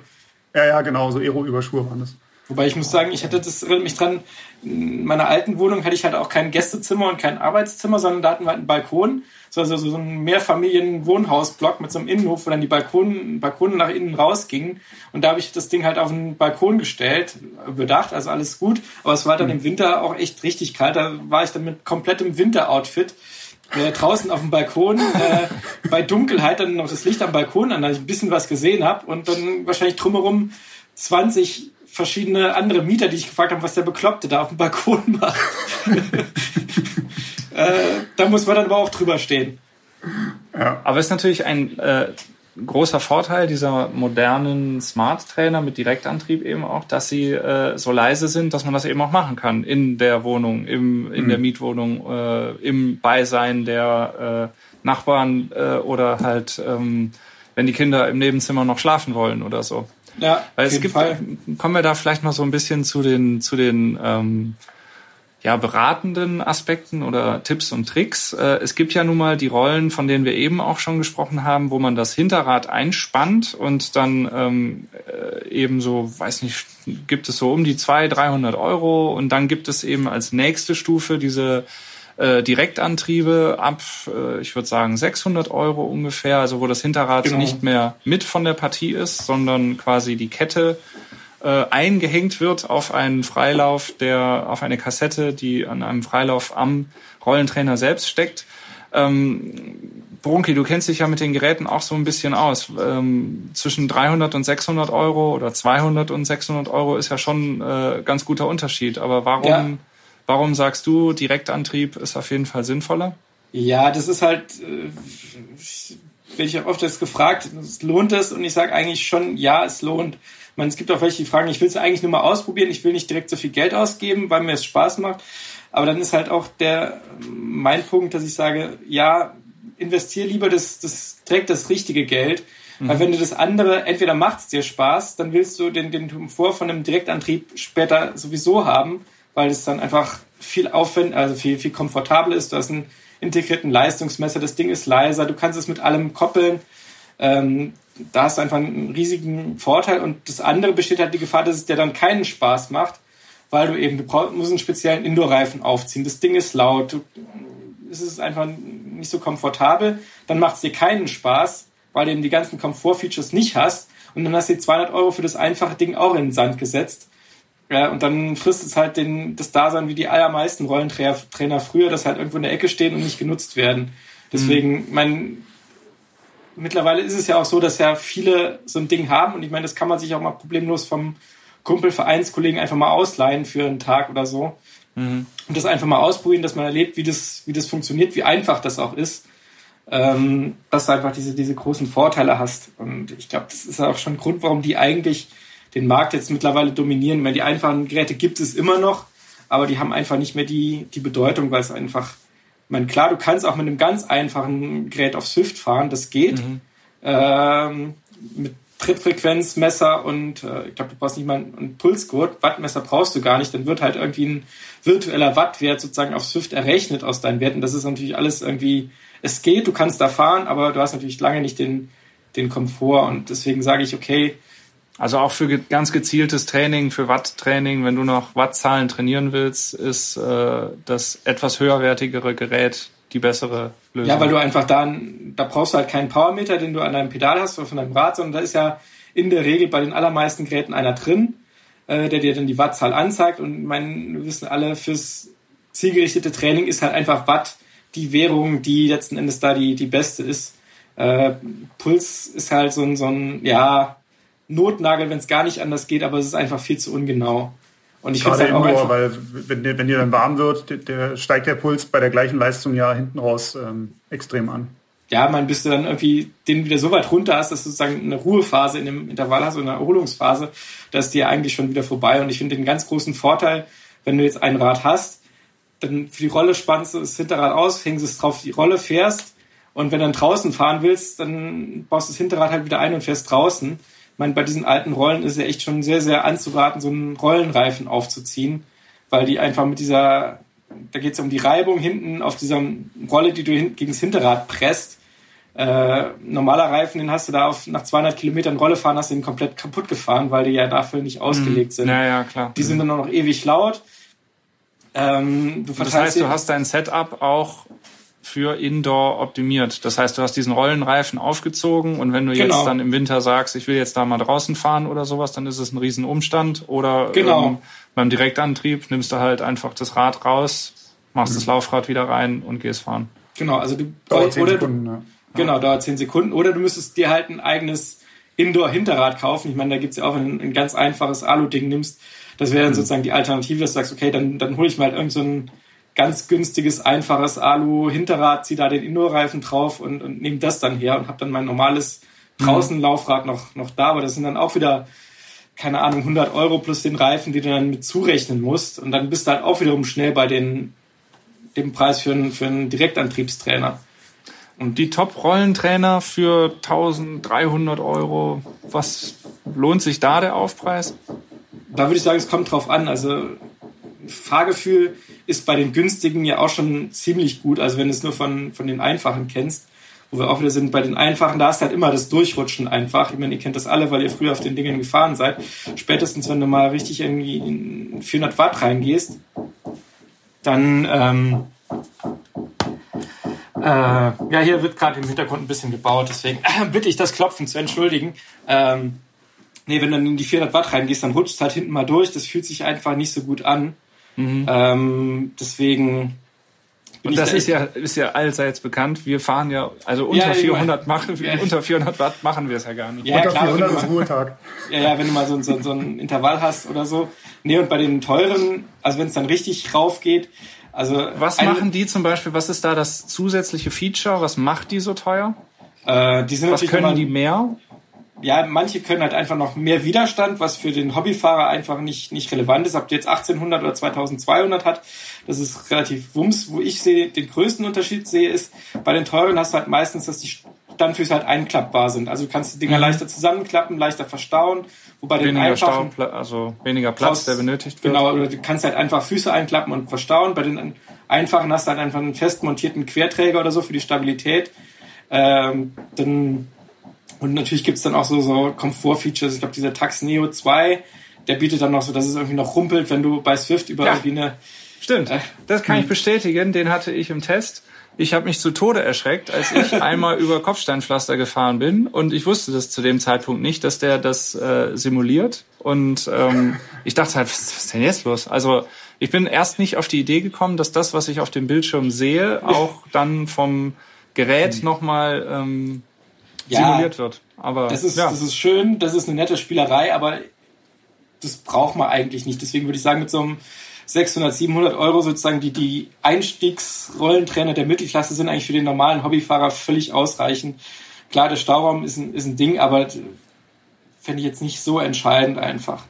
[SPEAKER 4] Ja, ja, genau, so Aero-Überschuhe waren das.
[SPEAKER 3] Wobei ich muss sagen, ich hatte das erinnert mich dran, in meiner alten Wohnung hatte ich halt auch kein Gästezimmer und kein Arbeitszimmer, sondern da hatten wir halt einen Balkon. Also so ein Mehrfamilien-Wohnhausblock mit so einem Innenhof, wo dann die Balkon, Balkone nach innen rausgingen. Und da habe ich das Ding halt auf den Balkon gestellt, bedacht, also alles gut. Aber es war dann mhm. im Winter auch echt richtig kalt. Da war ich dann mit komplettem Winteroutfit äh, draußen auf dem Balkon äh, bei Dunkelheit dann noch das Licht am Balkon an, dass ich ein bisschen was gesehen habe und dann wahrscheinlich drumherum 20 verschiedene andere Mieter, die ich gefragt habe, was der Bekloppte da auf dem Balkon macht. äh, da muss man dann aber auch drüber stehen.
[SPEAKER 2] Ja. Aber es ist natürlich ein äh, großer Vorteil dieser modernen Smart Trainer mit Direktantrieb eben auch, dass sie äh, so leise sind, dass man das eben auch machen kann in der Wohnung, im, in mhm. der Mietwohnung, äh, im Beisein der äh, Nachbarn äh, oder halt, ähm, wenn die Kinder im Nebenzimmer noch schlafen wollen oder so.
[SPEAKER 3] Ja,
[SPEAKER 2] Weil es gibt, Fall. kommen wir da vielleicht mal so ein bisschen zu den, zu den ähm, ja, beratenden Aspekten oder Tipps und Tricks. Äh, es gibt ja nun mal die Rollen, von denen wir eben auch schon gesprochen haben, wo man das Hinterrad einspannt und dann ähm, äh, eben so, weiß nicht, gibt es so um die 200, 300 Euro und dann gibt es eben als nächste Stufe diese äh, Direktantriebe ab, äh, ich würde sagen, 600 Euro ungefähr, also wo das Hinterrad genau. nicht mehr mit von der Partie ist, sondern quasi die Kette äh, eingehängt wird auf einen Freilauf, der auf eine Kassette, die an einem Freilauf am Rollentrainer selbst steckt. Ähm, Brunki, du kennst dich ja mit den Geräten auch so ein bisschen aus. Ähm, zwischen 300 und 600 Euro oder 200 und 600 Euro ist ja schon äh, ganz guter Unterschied. Aber warum ja. Warum sagst du, Direktantrieb ist auf jeden Fall sinnvoller?
[SPEAKER 3] Ja, das ist halt, äh, werde ich oft jetzt gefragt, lohnt es? Und ich sage eigentlich schon, ja, es lohnt. Man, es gibt auch welche, die fragen, ich will es eigentlich nur mal ausprobieren, ich will nicht direkt so viel Geld ausgeben, weil mir es Spaß macht. Aber dann ist halt auch der, mein Punkt, dass ich sage, ja, investiere lieber das, das, direkt das richtige Geld. Mhm. Weil wenn du das andere, entweder macht es dir Spaß, dann willst du den, den Komfort von einem Direktantrieb später sowieso haben weil es dann einfach viel aufwendig, also viel, viel komfortabel ist. Du hast einen integrierten Leistungsmesser, das Ding ist leiser, du kannst es mit allem koppeln. Ähm, da hast du einfach einen riesigen Vorteil und das andere besteht halt die Gefahr, dass es dir dann keinen Spaß macht, weil du eben, du brauchst, musst einen speziellen Indoor-Reifen aufziehen. Das Ding ist laut, du, es ist einfach nicht so komfortabel. Dann macht es dir keinen Spaß, weil du eben die ganzen Komfort-Features nicht hast. Und dann hast du 200 Euro für das einfache Ding auch in den Sand gesetzt. Ja, und dann frisst es halt den, das Dasein wie die allermeisten Rollentrainer früher, dass halt irgendwo in der Ecke stehen und nicht genutzt werden. Deswegen, mhm. mein, mittlerweile ist es ja auch so, dass ja viele so ein Ding haben und ich meine, das kann man sich auch mal problemlos vom Kumpel, Vereinskollegen einfach mal ausleihen für einen Tag oder so. Mhm. Und das einfach mal ausprobieren, dass man erlebt, wie das, wie das funktioniert, wie einfach das auch ist. Ähm, dass du einfach diese, diese großen Vorteile hast. Und ich glaube, das ist auch schon ein Grund, warum die eigentlich den Markt jetzt mittlerweile dominieren. Weil die einfachen Geräte gibt es immer noch, aber die haben einfach nicht mehr die, die Bedeutung, weil es einfach, ich meine, klar, du kannst auch mit einem ganz einfachen Gerät auf Swift fahren, das geht. Mhm. Ähm, mit Trittfrequenzmesser und äh, ich glaube, du brauchst nicht mal ein Pulsgurt, Wattmesser brauchst du gar nicht, dann wird halt irgendwie ein virtueller Wattwert sozusagen auf Swift errechnet aus deinen Werten. Das ist natürlich alles irgendwie, es geht, du kannst da fahren, aber du hast natürlich lange nicht den, den Komfort und deswegen sage ich, okay,
[SPEAKER 2] also auch für ganz gezieltes Training, für Watttraining, wenn du noch Wattzahlen trainieren willst, ist äh, das etwas höherwertigere Gerät die bessere Lösung.
[SPEAKER 3] Ja, weil du einfach da, da brauchst du halt keinen Powermeter, den du an deinem Pedal hast oder von deinem Rad, sondern da ist ja in der Regel bei den allermeisten Geräten einer drin, äh, der dir dann die Wattzahl anzeigt. Und mein, wir wissen alle, fürs zielgerichtete Training ist halt einfach Watt die Währung, die letzten Endes da die, die beste ist. Äh, Puls ist halt so ein, so ein, ja, Notnagel, wenn es gar nicht anders geht, aber es ist einfach viel zu ungenau.
[SPEAKER 4] Und ich finde halt auch Indoor, weil wenn, wenn dir dann warm wird, der, der, steigt der Puls bei der gleichen Leistung ja hinten raus ähm, extrem an.
[SPEAKER 3] Ja, man bis du dann irgendwie den wieder so weit runter hast, dass du sozusagen eine Ruhephase in dem Intervall hast, eine Erholungsphase, dass ist dir eigentlich schon wieder vorbei. Und ich finde den ganz großen Vorteil, wenn du jetzt ein Rad hast, dann für die Rolle spannst du das Hinterrad aus, hängst es drauf die Rolle, fährst und wenn du dann draußen fahren willst, dann baust du das Hinterrad halt wieder ein und fährst draußen meine, bei diesen alten Rollen ist ja echt schon sehr, sehr anzuraten, so einen Rollenreifen aufzuziehen, weil die einfach mit dieser, da geht es um die Reibung hinten auf dieser Rolle, die du hin, gegen das Hinterrad presst. Äh, normaler Reifen, den hast du da auf, nach 200 Kilometern Rolle fahren, hast du den komplett kaputt gefahren, weil die ja dafür nicht ausgelegt mhm. sind.
[SPEAKER 2] Ja, ja, klar.
[SPEAKER 3] Die sind dann noch ewig laut.
[SPEAKER 2] Ähm, das heißt, du hast dein Setup auch für Indoor optimiert. Das heißt, du hast diesen Rollenreifen aufgezogen und wenn du genau. jetzt dann im Winter sagst, ich will jetzt da mal draußen fahren oder sowas, dann ist es ein Riesenumstand. Oder
[SPEAKER 3] genau. ähm,
[SPEAKER 2] beim Direktantrieb nimmst du halt einfach das Rad raus, machst mhm. das Laufrad wieder rein und gehst fahren.
[SPEAKER 3] Genau, also du
[SPEAKER 4] dauert zehn Sekunden, ja.
[SPEAKER 3] Genau, dauert zehn Sekunden. Oder du müsstest dir halt ein eigenes Indoor-Hinterrad kaufen. Ich meine, da gibt's ja auch, wenn du ein ganz einfaches Alu-Ding nimmst, das wäre dann mhm. sozusagen die Alternative, dass du sagst, okay, dann, dann hole ich mal halt irgend so ein ganz günstiges, einfaches Alu-Hinterrad, ziehe da den Indoor-Reifen drauf und, und nehme das dann her und habe dann mein normales Draußenlaufrad noch, noch da. Aber das sind dann auch wieder, keine Ahnung, 100 Euro plus den Reifen, die du dann mit zurechnen musst. Und dann bist du halt auch wiederum schnell bei den, dem Preis für einen, für einen Direktantriebstrainer.
[SPEAKER 2] Und die Top-Rollentrainer für 1300 Euro, was lohnt sich da der Aufpreis?
[SPEAKER 3] Da würde ich sagen, es kommt drauf an. Also Fahrgefühl ist bei den günstigen ja auch schon ziemlich gut. Also wenn du es nur von, von den einfachen kennst, wo wir auch wieder sind, bei den einfachen, da ist halt immer das Durchrutschen einfach. Ich meine, ihr kennt das alle, weil ihr früher auf den Dingen gefahren seid. Spätestens, wenn du mal richtig irgendwie in 400 Watt reingehst, dann, ähm, äh, ja, hier wird gerade im Hintergrund ein bisschen gebaut, deswegen äh, bitte ich das Klopfen zu entschuldigen. Ähm, nee, wenn du dann in die 400 Watt reingehst, dann rutscht es halt hinten mal durch. Das fühlt sich einfach nicht so gut an. Mhm. Ähm, deswegen.
[SPEAKER 2] Und das da ist ja, ist ja allseits bekannt. Wir fahren ja, also unter ja, 400 machen, ja. unter 400 Watt machen wir es ja gar nicht.
[SPEAKER 3] Ja,
[SPEAKER 4] unter
[SPEAKER 3] klar,
[SPEAKER 4] 400 ist Ruhetag.
[SPEAKER 3] Ja, ja, wenn du mal so, so, so ein Intervall hast oder so. Nee, und bei den teuren, also wenn es dann richtig rauf geht, also.
[SPEAKER 2] Was machen die zum Beispiel? Was ist da das zusätzliche Feature? Was macht die so teuer?
[SPEAKER 3] Äh, die sind
[SPEAKER 2] was können die mehr?
[SPEAKER 3] Ja, manche können halt einfach noch mehr Widerstand, was für den Hobbyfahrer einfach nicht, nicht relevant ist. Ob der jetzt 1800 oder 2200 hat, das ist relativ wumms. Wo ich sehe, den größten Unterschied sehe, ist, bei den teuren hast du halt meistens, dass die Standfüße halt einklappbar sind. Also du kannst die Dinger mhm. leichter zusammenklappen, leichter verstauen. Wobei den
[SPEAKER 2] weniger
[SPEAKER 3] einfachen,
[SPEAKER 2] Stau, also weniger Platz, der benötigt wird.
[SPEAKER 3] Genau, du kannst halt einfach Füße einklappen und verstauen. Bei den einfachen hast du halt einfach einen fest montierten Querträger oder so für die Stabilität. Ähm, dann, und natürlich gibt's dann auch so, so Komfort-Features. Ich glaube, dieser Tax Neo 2, der bietet dann noch so, dass es irgendwie noch rumpelt, wenn du bei Swift über ja. irgendwie eine
[SPEAKER 2] Stimmt, äh, das kann ich hm. bestätigen. Den hatte ich im Test. Ich habe mich zu Tode erschreckt, als ich einmal über Kopfsteinpflaster gefahren bin und ich wusste das zu dem Zeitpunkt nicht, dass der das äh, simuliert. Und ähm, ich dachte halt, was, was ist denn jetzt los? Also ich bin erst nicht auf die Idee gekommen, dass das, was ich auf dem Bildschirm sehe, auch dann vom Gerät hm. nochmal ähm, ja, simuliert wird. Aber
[SPEAKER 3] das ist, ja. das ist schön, das ist eine nette Spielerei, aber das braucht man eigentlich nicht. Deswegen würde ich sagen, mit so einem 600, 700 Euro sozusagen die, die Einstiegsrollentrainer der Mittelklasse sind eigentlich für den normalen Hobbyfahrer völlig ausreichend. Klar, der Stauraum ist ein, ist ein Ding, aber fände ich jetzt nicht so entscheidend einfach.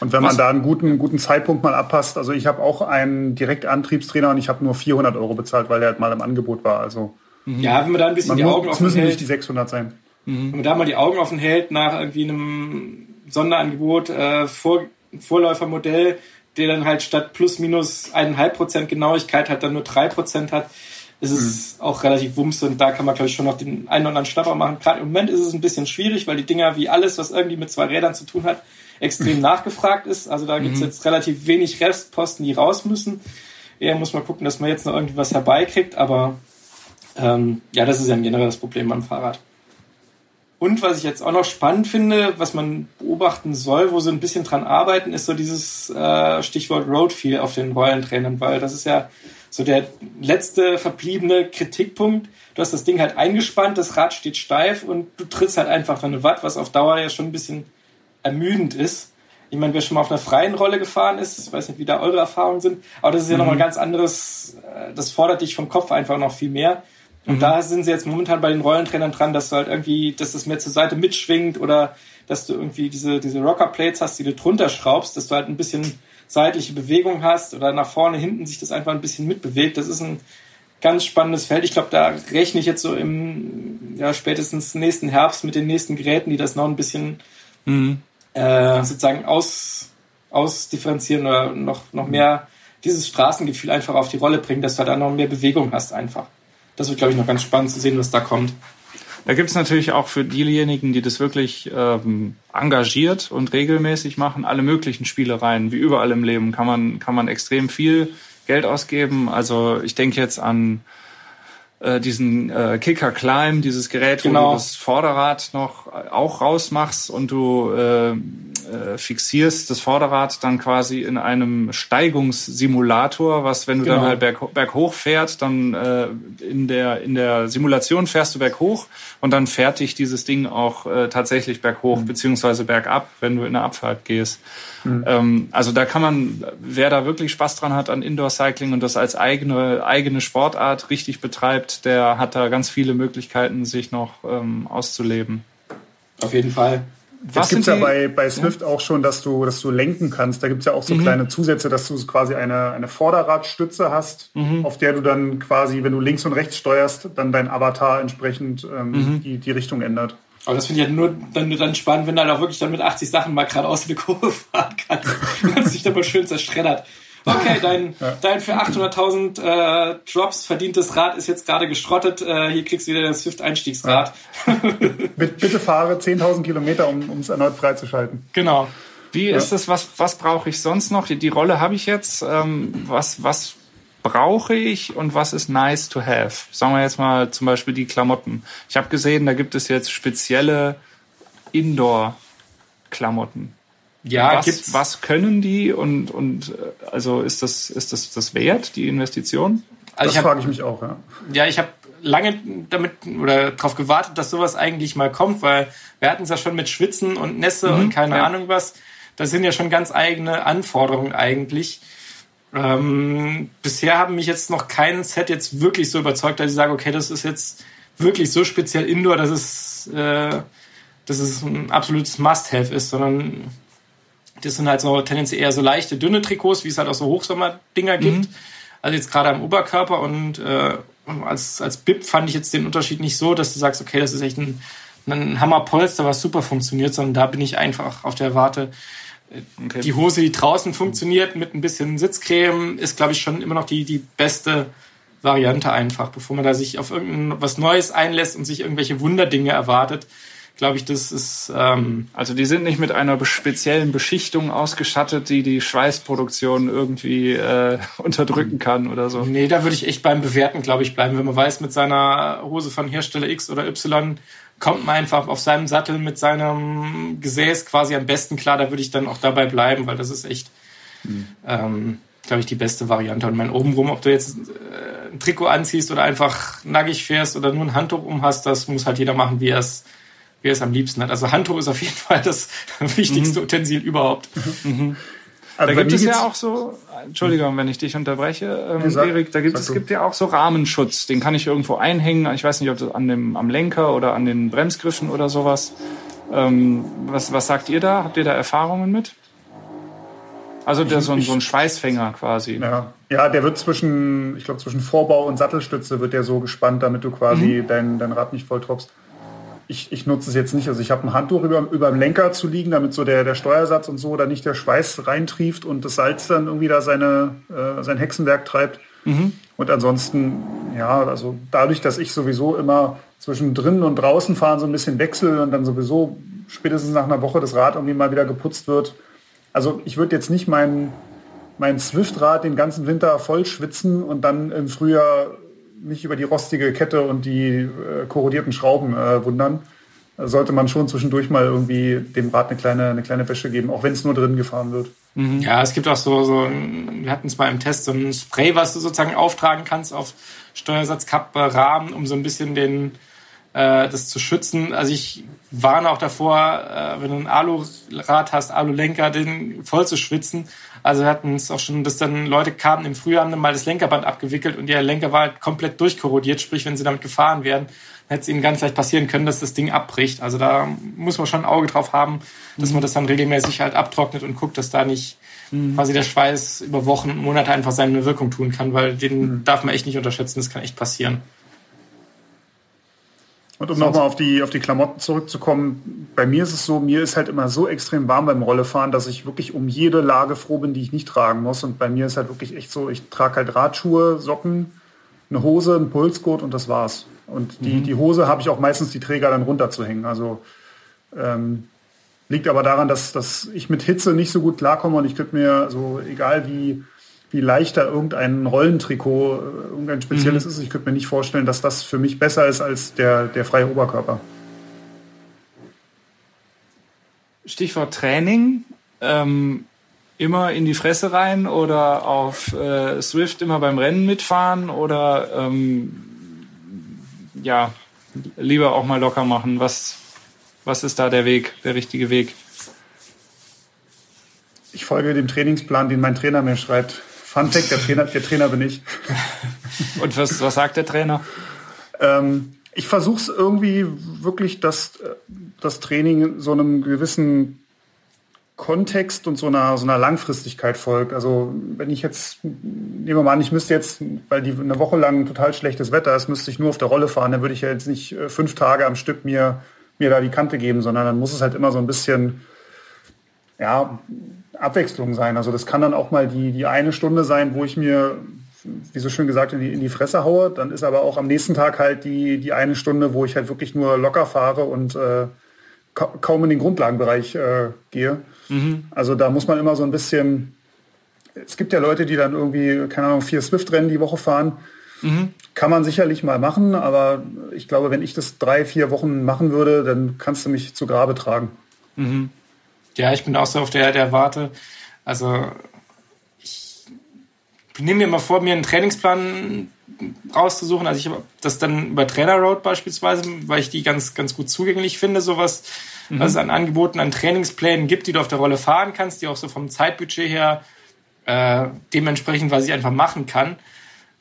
[SPEAKER 4] Und wenn man da einen guten, guten Zeitpunkt mal abpasst, also ich habe auch einen Direktantriebstrainer und ich habe nur 400 Euro bezahlt, weil der halt mal im Angebot war. Also
[SPEAKER 3] mhm. ja, wenn man da ein bisschen die Augen offen hält.
[SPEAKER 4] müssen nicht die 600 sein.
[SPEAKER 3] Mhm. Wenn man da mal die Augen offen hält nach irgendwie einem Sonderangebot, äh, Vor Vorläufermodell, der dann halt statt plus minus eineinhalb Prozent Genauigkeit halt dann nur drei Prozent hat, ist es mhm. auch relativ wumms und da kann man, glaube ich, schon noch den einen oder anderen Schnapper machen. Gerade im Moment ist es ein bisschen schwierig, weil die Dinger wie alles, was irgendwie mit zwei Rädern zu tun hat, extrem nachgefragt ist. Also da mhm. gibt's jetzt relativ wenig Restposten, die raus müssen. Eher muss man gucken, dass man jetzt noch irgendwie was herbeikriegt, aber ähm, ja, das ist ja ein generelles Problem beim Fahrrad. Und was ich jetzt auch noch spannend finde, was man beobachten soll, wo sie ein bisschen dran arbeiten, ist so dieses äh, Stichwort Roadfeel auf den Rollentrainern, weil das ist ja so der letzte verbliebene Kritikpunkt. Du hast das Ding halt eingespannt, das Rad steht steif und du trittst halt einfach eine Watt, was auf Dauer ja schon ein bisschen ermüdend ist. Ich meine, wer schon mal auf einer freien Rolle gefahren ist, ich weiß nicht, wie da eure Erfahrungen sind, aber das ist ja mhm. nochmal ganz anderes, äh, das fordert dich vom Kopf einfach noch viel mehr. Und mhm. da sind sie jetzt momentan bei den Rollentrainern dran, dass du halt irgendwie, dass das mehr zur Seite mitschwingt oder dass du irgendwie diese, diese Rockerplates hast, die du drunter schraubst, dass du halt ein bisschen seitliche Bewegung hast oder nach vorne, hinten sich das einfach ein bisschen mitbewegt. Das ist ein ganz spannendes Feld. Ich glaube, da rechne ich jetzt so im, ja, spätestens nächsten Herbst mit den nächsten Geräten, die das noch ein bisschen mhm. äh, sozusagen aus, ausdifferenzieren oder noch, noch mehr dieses Straßengefühl einfach auf die Rolle bringen, dass du da halt noch mehr Bewegung hast einfach das wird, glaube ich, noch ganz spannend zu sehen, was da kommt.
[SPEAKER 2] Da gibt's natürlich auch für diejenigen, die das wirklich ähm, engagiert und regelmäßig machen, alle möglichen Spielereien, wie überall im Leben, kann man, kann man extrem viel Geld ausgeben. Also ich denke jetzt an äh, diesen äh, Kicker Climb, dieses Gerät, genau. wo du das Vorderrad noch auch rausmachst und du äh, äh, fixierst das Vorderrad dann quasi in einem Steigungssimulator, was, wenn du genau. dann halt berg, berghoch fährst, dann äh, in, der, in der Simulation fährst du berghoch und dann fährt dich dieses Ding auch äh, tatsächlich berghoch mhm. beziehungsweise bergab, wenn du in eine Abfahrt gehst. Mhm. Ähm, also da kann man, wer da wirklich Spaß dran hat an Indoor Cycling und das als eigene, eigene Sportart richtig betreibt, der hat da ganz viele Möglichkeiten, sich noch ähm, auszuleben.
[SPEAKER 3] Auf jeden Fall.
[SPEAKER 4] Was gibt es ja bei, bei Swift ja? auch schon, dass du, dass du lenken kannst. Da gibt es ja auch so mhm. kleine Zusätze, dass du quasi eine, eine Vorderradstütze hast, mhm. auf der du dann quasi, wenn du links und rechts steuerst, dann dein Avatar entsprechend ähm, mhm. die, die Richtung ändert.
[SPEAKER 3] Aber das finde ich halt nur dann, dann spannend, wenn du halt auch wirklich dann mit 80 Sachen mal geradeaus in die Kurve fahren kannst. und sich dann mal schön zerschreddert okay, dein, ja. dein für 800.000 äh, Drops verdientes Rad ist jetzt gerade geschrottet, äh, hier kriegst du wieder das Swift-Einstiegsrad.
[SPEAKER 4] Ja. Bitte fahre 10.000 Kilometer, um es erneut freizuschalten.
[SPEAKER 3] Genau.
[SPEAKER 2] Wie ja. ist das, was, was brauche ich sonst noch? Die, die Rolle habe ich jetzt. Ähm, was, was brauche ich und was ist nice to have? Sagen wir jetzt mal zum Beispiel die Klamotten. Ich habe gesehen, da gibt es jetzt spezielle Indoor-Klamotten. Ja, was, gibt's. was können die und, und äh, also ist das, ist das das wert, die Investition?
[SPEAKER 4] Also das frage ich mich auch, ja.
[SPEAKER 3] Ja, ich habe lange damit oder darauf gewartet, dass sowas eigentlich mal kommt, weil wir hatten es ja schon mit Schwitzen und Nässe mhm, und keine ja. Ahnung was. Das sind ja schon ganz eigene Anforderungen eigentlich. Ähm, bisher haben mich jetzt noch kein Set jetzt wirklich so überzeugt, dass ich sage, okay, das ist jetzt wirklich so speziell Indoor, dass es, äh, dass es ein absolutes Must-Have ist, sondern das sind halt so tendenziell eher so leichte, dünne Trikots, wie es halt auch so Hochsommer-Dinger gibt. Mhm. Also jetzt gerade am Oberkörper und äh, als, als BIP fand ich jetzt den Unterschied nicht so, dass du sagst, okay, das ist echt ein, ein Hammerpolster, was super funktioniert, sondern da bin ich einfach auf der Warte. Okay. Die Hose, die draußen funktioniert mit ein bisschen Sitzcreme, ist, glaube ich, schon immer noch die, die beste Variante einfach, bevor man da sich auf irgendwas Neues einlässt und sich irgendwelche Wunderdinge erwartet glaube ich, das ist. Ähm
[SPEAKER 2] also die sind nicht mit einer speziellen Beschichtung ausgestattet, die die Schweißproduktion irgendwie äh, unterdrücken kann oder so.
[SPEAKER 3] Nee, da würde ich echt beim Bewerten, glaube ich, bleiben. Wenn man weiß, mit seiner Hose von Hersteller X oder Y kommt man einfach auf seinem Sattel mit seinem Gesäß quasi am besten klar, da würde ich dann auch dabei bleiben, weil das ist echt, mhm. ähm, glaube ich, die beste Variante. Und mein obenrum, ob du jetzt äh, ein Trikot anziehst oder einfach nackig fährst oder nur ein Handtuch um hast, das muss halt jeder machen, wie er es wie er es am liebsten hat. Also Handtuch ist auf jeden Fall das wichtigste mhm. Utensil überhaupt.
[SPEAKER 2] Mhm. Also da gibt es ja auch so, Entschuldigung, wenn ich dich unterbreche, ähm, sag, Erik, da gibt es gibt ja auch so Rahmenschutz, den kann ich irgendwo einhängen. Ich weiß nicht, ob das an dem am Lenker oder an den Bremsgriffen oder sowas. Ähm, was, was sagt ihr da? Habt ihr da Erfahrungen mit? Also der, so, ein, so ein Schweißfänger quasi.
[SPEAKER 4] Ja. ja, der wird zwischen, ich glaube, zwischen Vorbau und Sattelstütze wird der so gespannt, damit du quasi mhm. dein, dein Rad nicht voll tropfst ich, ich nutze es jetzt nicht. Also ich habe ein Handtuch über, über dem Lenker zu liegen, damit so der, der Steuersatz und so da nicht der Schweiß reintrieft und das Salz dann irgendwie da seine, äh, sein Hexenwerk treibt. Mhm. Und ansonsten, ja, also dadurch, dass ich sowieso immer zwischen drinnen und draußen fahren so ein bisschen wechsel und dann sowieso spätestens nach einer Woche das Rad irgendwie mal wieder geputzt wird. Also ich würde jetzt nicht mein, mein Swift-Rad den ganzen Winter voll schwitzen und dann im Frühjahr nicht über die rostige Kette und die äh, korrodierten Schrauben äh, wundern. Sollte man schon zwischendurch mal irgendwie dem Rad eine kleine, eine kleine Wäsche geben, auch wenn es nur drin gefahren wird.
[SPEAKER 3] Mhm. Ja, es gibt auch so, so wir hatten es mal im Test, so ein Spray, was du sozusagen auftragen kannst auf Steuersatzkappe, Rahmen, um so ein bisschen den, äh, das zu schützen. Also ich warne auch davor, äh, wenn du ein Alurad hast, Alulenker, den voll zu schwitzen. Also wir hatten es auch schon, dass dann Leute kamen im Frühjahr, haben dann mal das Lenkerband abgewickelt und der Lenker war halt komplett durchkorrodiert. Sprich, wenn sie damit gefahren wären, hätte es ihnen ganz leicht passieren können, dass das Ding abbricht. Also da muss man schon ein Auge drauf haben, dass man das dann regelmäßig halt abtrocknet und guckt, dass da nicht mhm. quasi der Schweiß über Wochen, Monate einfach seine Wirkung tun kann, weil den mhm. darf man echt nicht unterschätzen. Das kann echt passieren.
[SPEAKER 4] Und um nochmal auf die, auf die Klamotten zurückzukommen, bei mir ist es so, mir ist halt immer so extrem warm beim Rollefahren, dass ich wirklich um jede Lage froh bin, die ich nicht tragen muss. Und bei mir ist halt wirklich echt so, ich trage halt Radschuhe, Socken, eine Hose, ein Pulsgurt und das war's. Und die, mhm. die Hose habe ich auch meistens die Träger dann runterzuhängen. Also ähm, liegt aber daran, dass, dass ich mit Hitze nicht so gut klarkomme und ich könnte mir so, egal wie wie leicht da irgendein Rollentrikot, äh, irgendein spezielles mhm. ist. Ich könnte mir nicht vorstellen, dass das für mich besser ist als der, der freie Oberkörper.
[SPEAKER 2] Stichwort Training. Ähm, immer in die Fresse rein oder auf äh, Swift immer beim Rennen mitfahren oder ähm, ja, lieber auch mal locker machen. Was, was ist da der Weg, der richtige Weg?
[SPEAKER 4] Ich folge dem Trainingsplan, den mein Trainer mir schreibt. Fun Fact, der Trainer, der Trainer bin ich.
[SPEAKER 2] Und was, was sagt der Trainer?
[SPEAKER 4] Ähm, ich versuche es irgendwie wirklich, dass das Training so einem gewissen Kontext und so einer, so einer Langfristigkeit folgt. Also wenn ich jetzt, nehmen wir mal an, ich müsste jetzt, weil die eine Woche lang total schlechtes Wetter ist, müsste ich nur auf der Rolle fahren, dann würde ich ja jetzt nicht äh, fünf Tage am Stück mir, mir da die Kante geben, sondern dann muss es halt immer so ein bisschen, ja, Abwechslung sein. Also das kann dann auch mal die, die eine Stunde sein, wo ich mir, wie so schön gesagt, in die, in die Fresse haue. Dann ist aber auch am nächsten Tag halt die, die eine Stunde, wo ich halt wirklich nur locker fahre und äh, kaum in den Grundlagenbereich äh, gehe. Mhm. Also da muss man immer so ein bisschen, es gibt ja Leute, die dann irgendwie, keine Ahnung, vier Swift-Rennen die Woche fahren. Mhm. Kann man sicherlich mal machen, aber ich glaube, wenn ich das drei, vier Wochen machen würde, dann kannst du mich zu Grabe tragen.
[SPEAKER 3] Mhm. Ja, ich bin auch so auf der, der Warte. Also ich nehme mir mal vor, mir einen Trainingsplan rauszusuchen. Also ich habe das dann über Trainer Road beispielsweise, weil ich die ganz, ganz gut zugänglich finde, sowas, mhm. was es an Angeboten, an Trainingsplänen gibt, die du auf der Rolle fahren kannst, die auch so vom Zeitbudget her äh, dementsprechend, was ich einfach machen kann.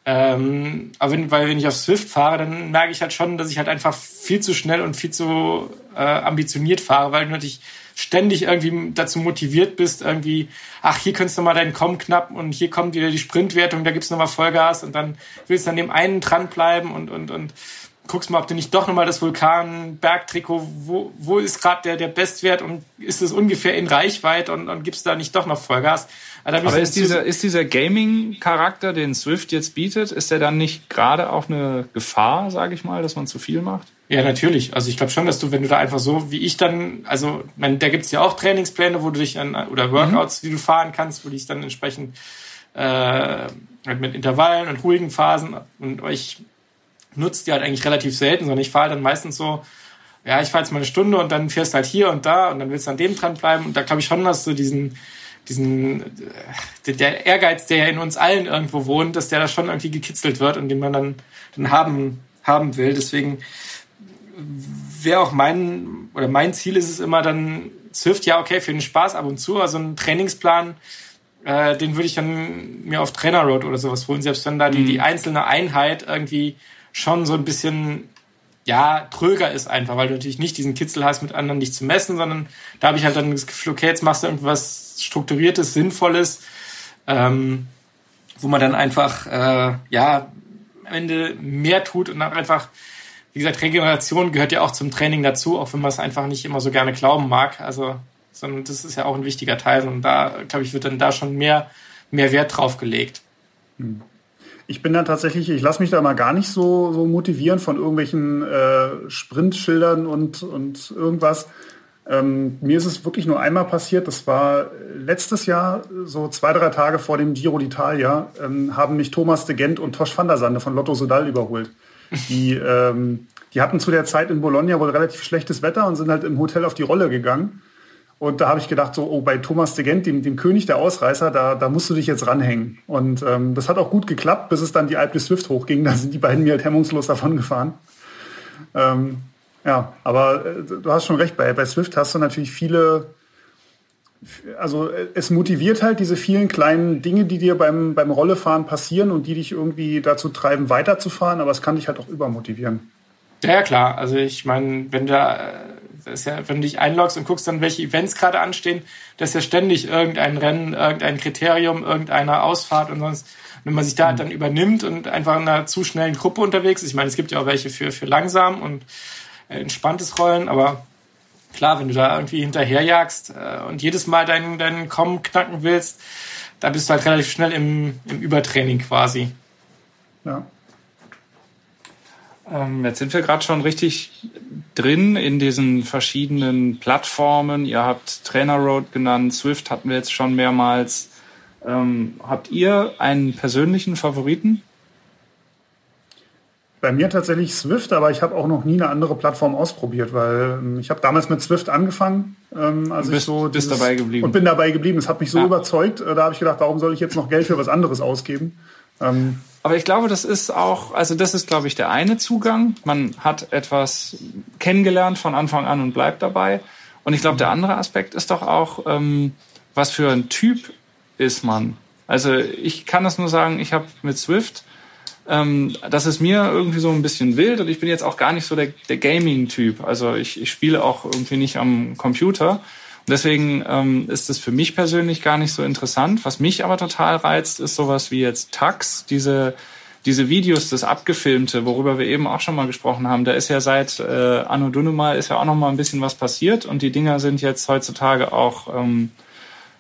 [SPEAKER 3] Ähm, aber wenn, weil wenn ich auf Swift fahre, dann merke ich halt schon, dass ich halt einfach viel zu schnell und viel zu äh, ambitioniert fahre, weil du natürlich ständig irgendwie dazu motiviert bist, irgendwie, ach, hier könntest du mal deinen Komm knappen und hier kommt wieder die Sprintwertung, da gibt's nochmal Vollgas und dann willst du an dem einen dranbleiben und, und, und guckst mal, ob du nicht doch nochmal das Vulkan-Bergtrikot, wo, wo ist gerade der, der Bestwert und ist es ungefähr in Reichweite und, und gibst da nicht doch noch Vollgas.
[SPEAKER 2] Also Aber ist dieser, ist dieser Gaming-Charakter, den Swift jetzt bietet, ist der dann nicht gerade auch eine Gefahr, sage ich mal, dass man zu viel macht?
[SPEAKER 3] Ja, natürlich. Also ich glaube schon, dass du, wenn du da einfach so wie ich dann, also man, da gibt's ja auch Trainingspläne, wo du dich dann, oder Workouts, mhm. die du fahren kannst, wo du dich dann entsprechend äh, halt mit Intervallen und ruhigen Phasen und euch nutzt die halt eigentlich relativ selten, sondern ich fahre dann meistens so, ja, ich fahre jetzt mal eine Stunde und dann fährst halt hier und da und dann willst du an dem dran bleiben. Und da glaube ich schon, dass du diesen, diesen, äh, der Ehrgeiz, der ja in uns allen irgendwo wohnt, dass der da schon irgendwie gekitzelt wird und den man dann, dann haben, haben will. Deswegen wäre auch mein, oder mein Ziel ist es immer dann, Swift, ja, okay, für den Spaß ab und zu, also ein Trainingsplan, äh, den würde ich dann mir auf Trainer Road oder sowas holen, selbst wenn da die, die mhm. einzelne Einheit irgendwie schon so ein bisschen ja, tröger ist einfach, weil du natürlich nicht diesen Kitzel hast, mit anderen dich zu messen, sondern da habe ich halt dann das Gefühl, okay, jetzt machst du irgendwas Strukturiertes, Sinnvolles, ähm, wo man dann einfach, äh, ja, am Ende mehr tut und dann einfach, wie gesagt, Regeneration gehört ja auch zum Training dazu, auch wenn man es einfach nicht immer so gerne glauben mag. Also, sondern das ist ja auch ein wichtiger Teil und da, glaube ich, wird dann da schon mehr, mehr Wert drauf gelegt.
[SPEAKER 4] Hm. Ich bin dann tatsächlich, ich lasse mich da mal gar nicht so, so motivieren von irgendwelchen äh, Sprintschildern und, und irgendwas. Ähm, mir ist es wirklich nur einmal passiert, das war letztes Jahr, so zwei, drei Tage vor dem Giro d'Italia, ähm, haben mich Thomas de Gent und Tosch van der Sande von Lotto Sodal überholt. Die, ähm, die hatten zu der Zeit in Bologna wohl relativ schlechtes Wetter und sind halt im Hotel auf die Rolle gegangen. Und da habe ich gedacht, so, oh, bei Thomas de Gent, dem, dem König der Ausreißer, da, da musst du dich jetzt ranhängen. Und ähm, das hat auch gut geklappt, bis es dann die Alpe Swift hochging. Da sind die beiden mir halt hemmungslos davon gefahren. Ähm, ja, aber äh, du hast schon recht, bei, bei Swift hast du natürlich viele, also äh, es motiviert halt diese vielen kleinen Dinge, die dir beim, beim Rollefahren passieren und die dich irgendwie dazu treiben, weiterzufahren, aber es kann dich halt auch übermotivieren.
[SPEAKER 3] Ja, klar. Also ich meine, wenn da das ist ja, wenn du dich einloggst und guckst dann, welche Events gerade anstehen, das ist ja ständig irgendein Rennen, irgendein Kriterium, irgendeine Ausfahrt und sonst. Wenn man sich da halt dann übernimmt und einfach in einer zu schnellen Gruppe unterwegs ist, ich meine, es gibt ja auch welche für, für langsam und äh, entspanntes Rollen, aber klar, wenn du da irgendwie hinterherjagst äh, und jedes Mal deinen, deinen Kommen knacken willst, da bist du halt relativ schnell im, im Übertraining quasi.
[SPEAKER 4] Ja.
[SPEAKER 2] Ähm, jetzt sind wir gerade schon richtig drin in diesen verschiedenen Plattformen. Ihr habt Trainer Road genannt, Swift hatten wir jetzt schon mehrmals. Ähm, habt ihr einen persönlichen Favoriten?
[SPEAKER 4] Bei mir tatsächlich Swift, aber ich habe auch noch nie eine andere Plattform ausprobiert, weil ähm, ich habe damals mit Swift angefangen, ähm, als
[SPEAKER 2] bist,
[SPEAKER 4] ich so
[SPEAKER 2] bist dabei geblieben
[SPEAKER 4] und bin dabei geblieben. Es hat mich so ja. überzeugt. Äh, da habe ich gedacht, warum soll ich jetzt noch Geld für was anderes ausgeben?
[SPEAKER 2] Ähm, aber ich glaube, das ist auch, also das ist, glaube ich, der eine Zugang. Man hat etwas kennengelernt von Anfang an und bleibt dabei. Und ich glaube, der andere Aspekt ist doch auch, ähm, was für ein Typ ist man. Also ich kann das nur sagen, ich habe mit Swift, ähm, das ist mir irgendwie so ein bisschen wild und ich bin jetzt auch gar nicht so der, der Gaming-Typ. Also ich, ich spiele auch irgendwie nicht am Computer. Deswegen ähm, ist es für mich persönlich gar nicht so interessant. Was mich aber total reizt, ist sowas wie jetzt Tax, diese diese Videos, das Abgefilmte, worüber wir eben auch schon mal gesprochen haben, da ist ja seit äh, Anno Dunnemal ist ja auch noch mal ein bisschen was passiert und die Dinger sind jetzt heutzutage auch ähm,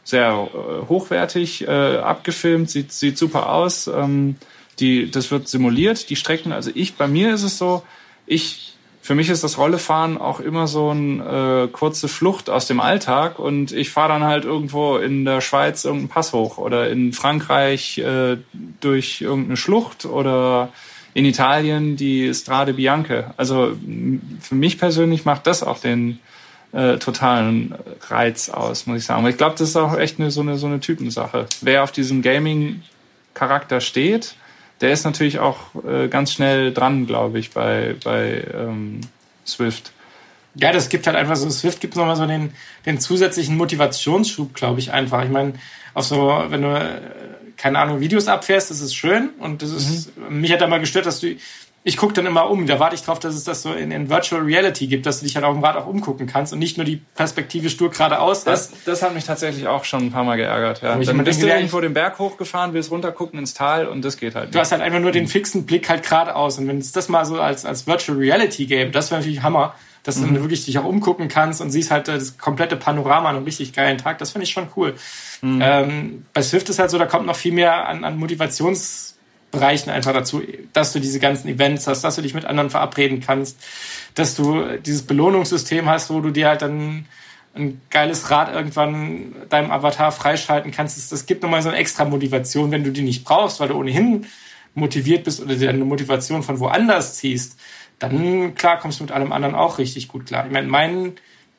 [SPEAKER 2] sehr äh, hochwertig äh, abgefilmt, sieht, sieht super aus. Ähm, die, das wird simuliert, die Strecken. Also ich, bei mir ist es so, ich für mich ist das Rollefahren auch immer so eine äh, kurze Flucht aus dem Alltag und ich fahre dann halt irgendwo in der Schweiz irgendeinen Pass hoch oder in Frankreich äh, durch irgendeine Schlucht oder in Italien die Strade Bianche. Also für mich persönlich macht das auch den äh, totalen Reiz aus, muss ich sagen. Aber ich glaube, das ist auch echt eine, so, eine, so eine Typensache. Wer auf diesem Gaming-Charakter steht, der ist natürlich auch äh, ganz schnell dran, glaube ich, bei, bei ähm, Swift.
[SPEAKER 3] Ja, das gibt halt einfach so, Swift gibt nochmal so den, den zusätzlichen Motivationsschub, glaube ich, einfach. Ich meine, auf so, wenn du, keine Ahnung, Videos abfährst, das ist schön und das ist, mhm. mich hat da mal gestört, dass du, ich gucke dann immer um. Da warte ich drauf, dass es das so in, in Virtual Reality gibt, dass du dich halt auf dem Rad auch umgucken kannst und nicht nur die Perspektive stur geradeaus
[SPEAKER 2] das, hast. Das hat mich tatsächlich auch schon ein paar Mal geärgert. Ja. Dann bist du irgendwo den Berg hochgefahren, willst runtergucken ins Tal und das geht halt nicht.
[SPEAKER 3] Du hast halt einfach nur den fixen Blick halt geradeaus. Und wenn es das mal so als, als Virtual Reality gäbe, das wäre natürlich Hammer, dass mhm. du wirklich dich auch umgucken kannst und siehst halt das komplette Panorama an einem richtig geilen Tag. Das finde ich schon cool. Mhm. Ähm, bei Swift ist halt so, da kommt noch viel mehr an, an Motivations- Bereichen einfach dazu, dass du diese ganzen Events hast, dass du dich mit anderen verabreden kannst, dass du dieses Belohnungssystem hast, wo du dir halt dann ein geiles Rad irgendwann deinem Avatar freischalten kannst. Das, gibt nochmal so eine extra Motivation, wenn du die nicht brauchst, weil du ohnehin motiviert bist oder dir eine Motivation von woanders ziehst, dann klar kommst du mit allem anderen auch richtig gut klar. Ich meine, mein,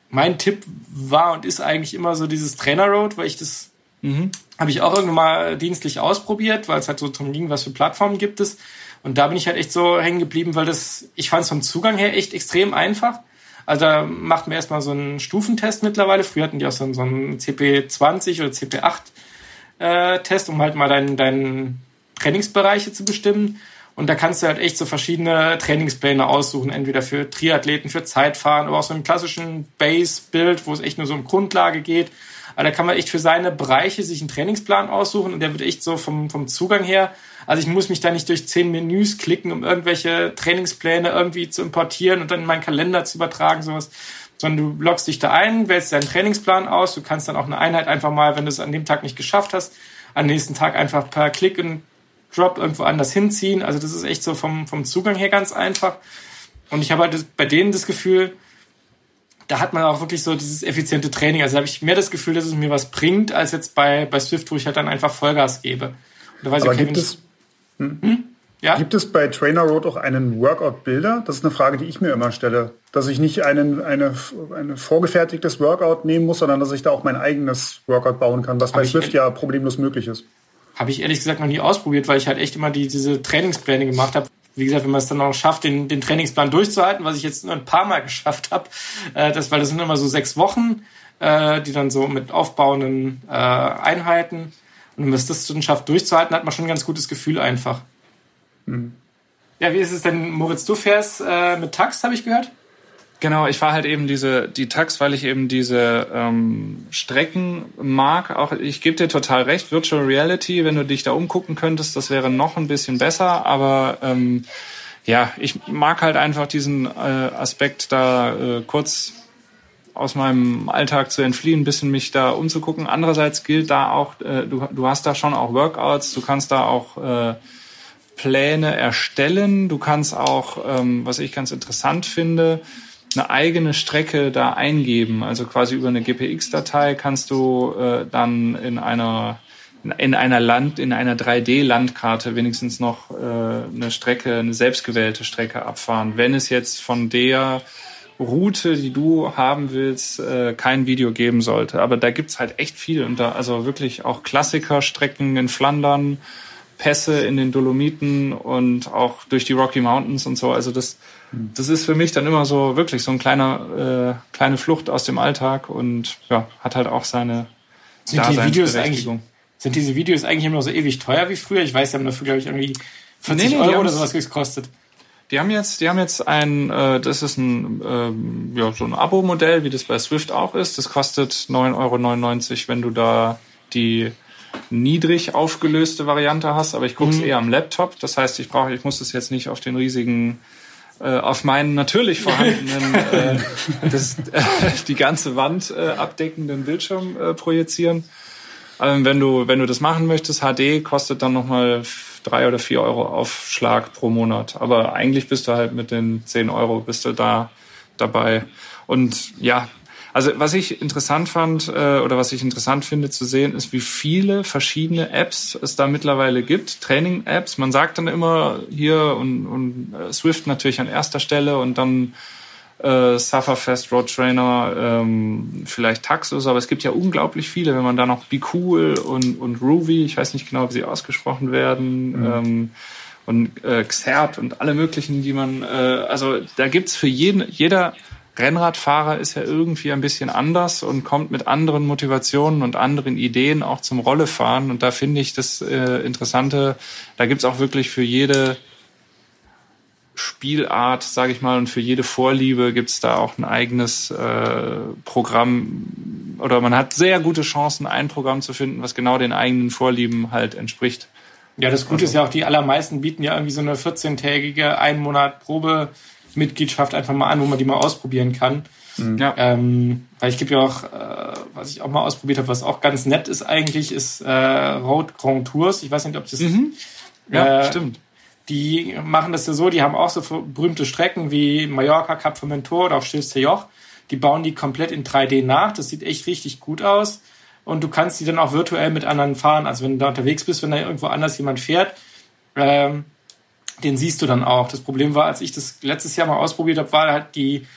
[SPEAKER 3] mein Tipp war und ist eigentlich immer so dieses Trainer Road, weil ich das Mhm. Habe ich auch irgendwann mal dienstlich ausprobiert, weil es halt so drum ging, was für Plattformen gibt es. Und da bin ich halt echt so hängen geblieben, weil das, ich fand es vom Zugang her echt extrem einfach. Also da macht man erstmal so einen Stufentest mittlerweile. Früher hatten die auch so, so einen CP20 oder CP8 äh, um halt mal deinen, deinen Trainingsbereiche zu bestimmen. Und da kannst du halt echt so verschiedene Trainingspläne aussuchen, entweder für Triathleten, für Zeitfahren, aber auch so einen klassischen Base-Bild, wo es echt nur so um Grundlage geht aber da kann man echt für seine Bereiche sich einen Trainingsplan aussuchen und der wird echt so vom, vom Zugang her. Also ich muss mich da nicht durch zehn Menüs klicken, um irgendwelche Trainingspläne irgendwie zu importieren und dann in meinen Kalender zu übertragen, sowas. Sondern du loggst dich da ein, wählst deinen Trainingsplan aus. Du kannst dann auch eine Einheit einfach mal, wenn du es an dem Tag nicht geschafft hast, am nächsten Tag einfach per Klick und Drop irgendwo anders hinziehen. Also das ist echt so vom, vom Zugang her ganz einfach. Und ich habe halt bei denen das Gefühl, da hat man auch wirklich so dieses effiziente Training. Also da habe ich mehr das Gefühl, dass es mir was bringt, als jetzt bei, bei Swift, wo ich halt dann einfach Vollgas gebe. Und
[SPEAKER 4] da weiß Aber ich, okay, gibt es, hm? Hm? Ja? Gibt es bei Trainer Road auch einen Workout-Bilder? Das ist eine Frage, die ich mir immer stelle. Dass ich nicht einen, eine, ein vorgefertigtes Workout nehmen muss, sondern dass ich da auch mein eigenes Workout bauen kann, was Hab bei Swift ja problemlos möglich ist.
[SPEAKER 3] Habe ich ehrlich gesagt noch nie ausprobiert, weil ich halt echt immer die, diese Trainingspläne gemacht habe, wie gesagt, wenn man es dann auch schafft, den, den Trainingsplan durchzuhalten, was ich jetzt nur ein paar Mal geschafft habe, äh, das, weil das sind immer so sechs Wochen, äh, die dann so mit aufbauenden äh, Einheiten. Und wenn man es das dann schafft, durchzuhalten, hat man schon ein ganz gutes Gefühl einfach. Mhm. Ja, wie ist es denn, Moritz, du fährst äh, mit Tax, habe ich gehört?
[SPEAKER 2] Genau, ich fahre halt eben diese die Tax, weil ich eben diese ähm, Strecken mag. Auch ich gebe dir total recht, Virtual Reality, wenn du dich da umgucken könntest, das wäre noch ein bisschen besser. Aber ähm, ja, ich mag halt einfach diesen äh, Aspekt da äh, kurz aus meinem Alltag zu entfliehen, ein bisschen mich da umzugucken. Andererseits gilt da auch, äh, du, du hast da schon auch Workouts, du kannst da auch äh, Pläne erstellen, du kannst auch, ähm, was ich ganz interessant finde, eine eigene Strecke da eingeben. Also quasi über eine GPX-Datei kannst du äh, dann in einer in einer Land, in einer 3D-Landkarte wenigstens noch äh, eine Strecke, eine selbstgewählte Strecke abfahren. Wenn es jetzt von der Route, die du haben willst, äh, kein Video geben sollte. Aber da gibt's halt echt viel und da also wirklich auch Klassikerstrecken in Flandern, Pässe in den Dolomiten und auch durch die Rocky Mountains und so. Also das das ist für mich dann immer so wirklich so ein kleiner äh, kleine Flucht aus dem Alltag und ja, hat halt auch seine
[SPEAKER 3] sind die Videos eigentlich sind diese Videos eigentlich immer noch so ewig teuer wie früher? Ich weiß, die haben dafür glaube ich irgendwie 40 nee, nee, Euro oder sowas gekostet.
[SPEAKER 2] Die haben jetzt, die haben jetzt ein, äh, das ist ein, ähm, ja, so ein Abo-Modell, wie das bei Swift auch ist. Das kostet 9,99 Euro, wenn du da die niedrig aufgelöste Variante hast. Aber ich gucke es mhm. eher am Laptop. Das heißt, ich brauche, ich muss das jetzt nicht auf den riesigen äh, auf meinen natürlich vorhandenen, äh, das, äh, die ganze Wand äh, abdeckenden Bildschirm äh, projizieren. Ähm, wenn du wenn du das machen möchtest, HD kostet dann nochmal drei oder vier Euro Aufschlag pro Monat. Aber eigentlich bist du halt mit den zehn Euro bist du da dabei. Und ja, also was ich interessant fand äh, oder was ich interessant finde zu sehen, ist, wie viele verschiedene Apps es da mittlerweile gibt, Training-Apps. Man sagt dann immer hier und, und äh, Swift natürlich an erster Stelle und dann äh, Sufferfest, Road Trainer, ähm, vielleicht Taxus, aber es gibt ja unglaublich viele, wenn man da noch Be Cool und, und Ruby, ich weiß nicht genau, wie sie ausgesprochen werden, mhm. ähm, und äh, Xert und alle möglichen, die man, äh, also da gibt's für jeden, jeder Rennradfahrer ist ja irgendwie ein bisschen anders und kommt mit anderen Motivationen und anderen Ideen auch zum Rollefahren. Und da finde ich das äh, Interessante, da gibt's auch wirklich für jede Spielart, sage ich mal, und für jede Vorliebe gibt's da auch ein eigenes äh, Programm oder man hat sehr gute Chancen, ein Programm zu finden, was genau den eigenen Vorlieben halt entspricht.
[SPEAKER 3] Ja, das Gute also. ist ja auch, die allermeisten bieten ja irgendwie so eine 14-tägige, ein Monat Probe Mitgliedschaft einfach mal an, wo man die mal ausprobieren kann. Mhm. Ja. Ähm, weil ich gebe ja auch, äh, was ich auch mal ausprobiert habe, was auch ganz nett ist eigentlich, ist äh, Road Grand Tours. Ich weiß nicht, ob das
[SPEAKER 2] mhm. Ja, äh, stimmt.
[SPEAKER 3] Die machen das ja so, die haben auch so berühmte Strecken wie Mallorca, Cap Formentor oder auch Stilste Joch. Die bauen die komplett in 3D nach. Das sieht echt richtig gut aus. Und du kannst die dann auch virtuell mit anderen fahren. Also wenn du da unterwegs bist, wenn da irgendwo anders jemand fährt, ähm, den siehst du dann auch. Das Problem war, als ich das letztes Jahr mal ausprobiert habe, war halt die,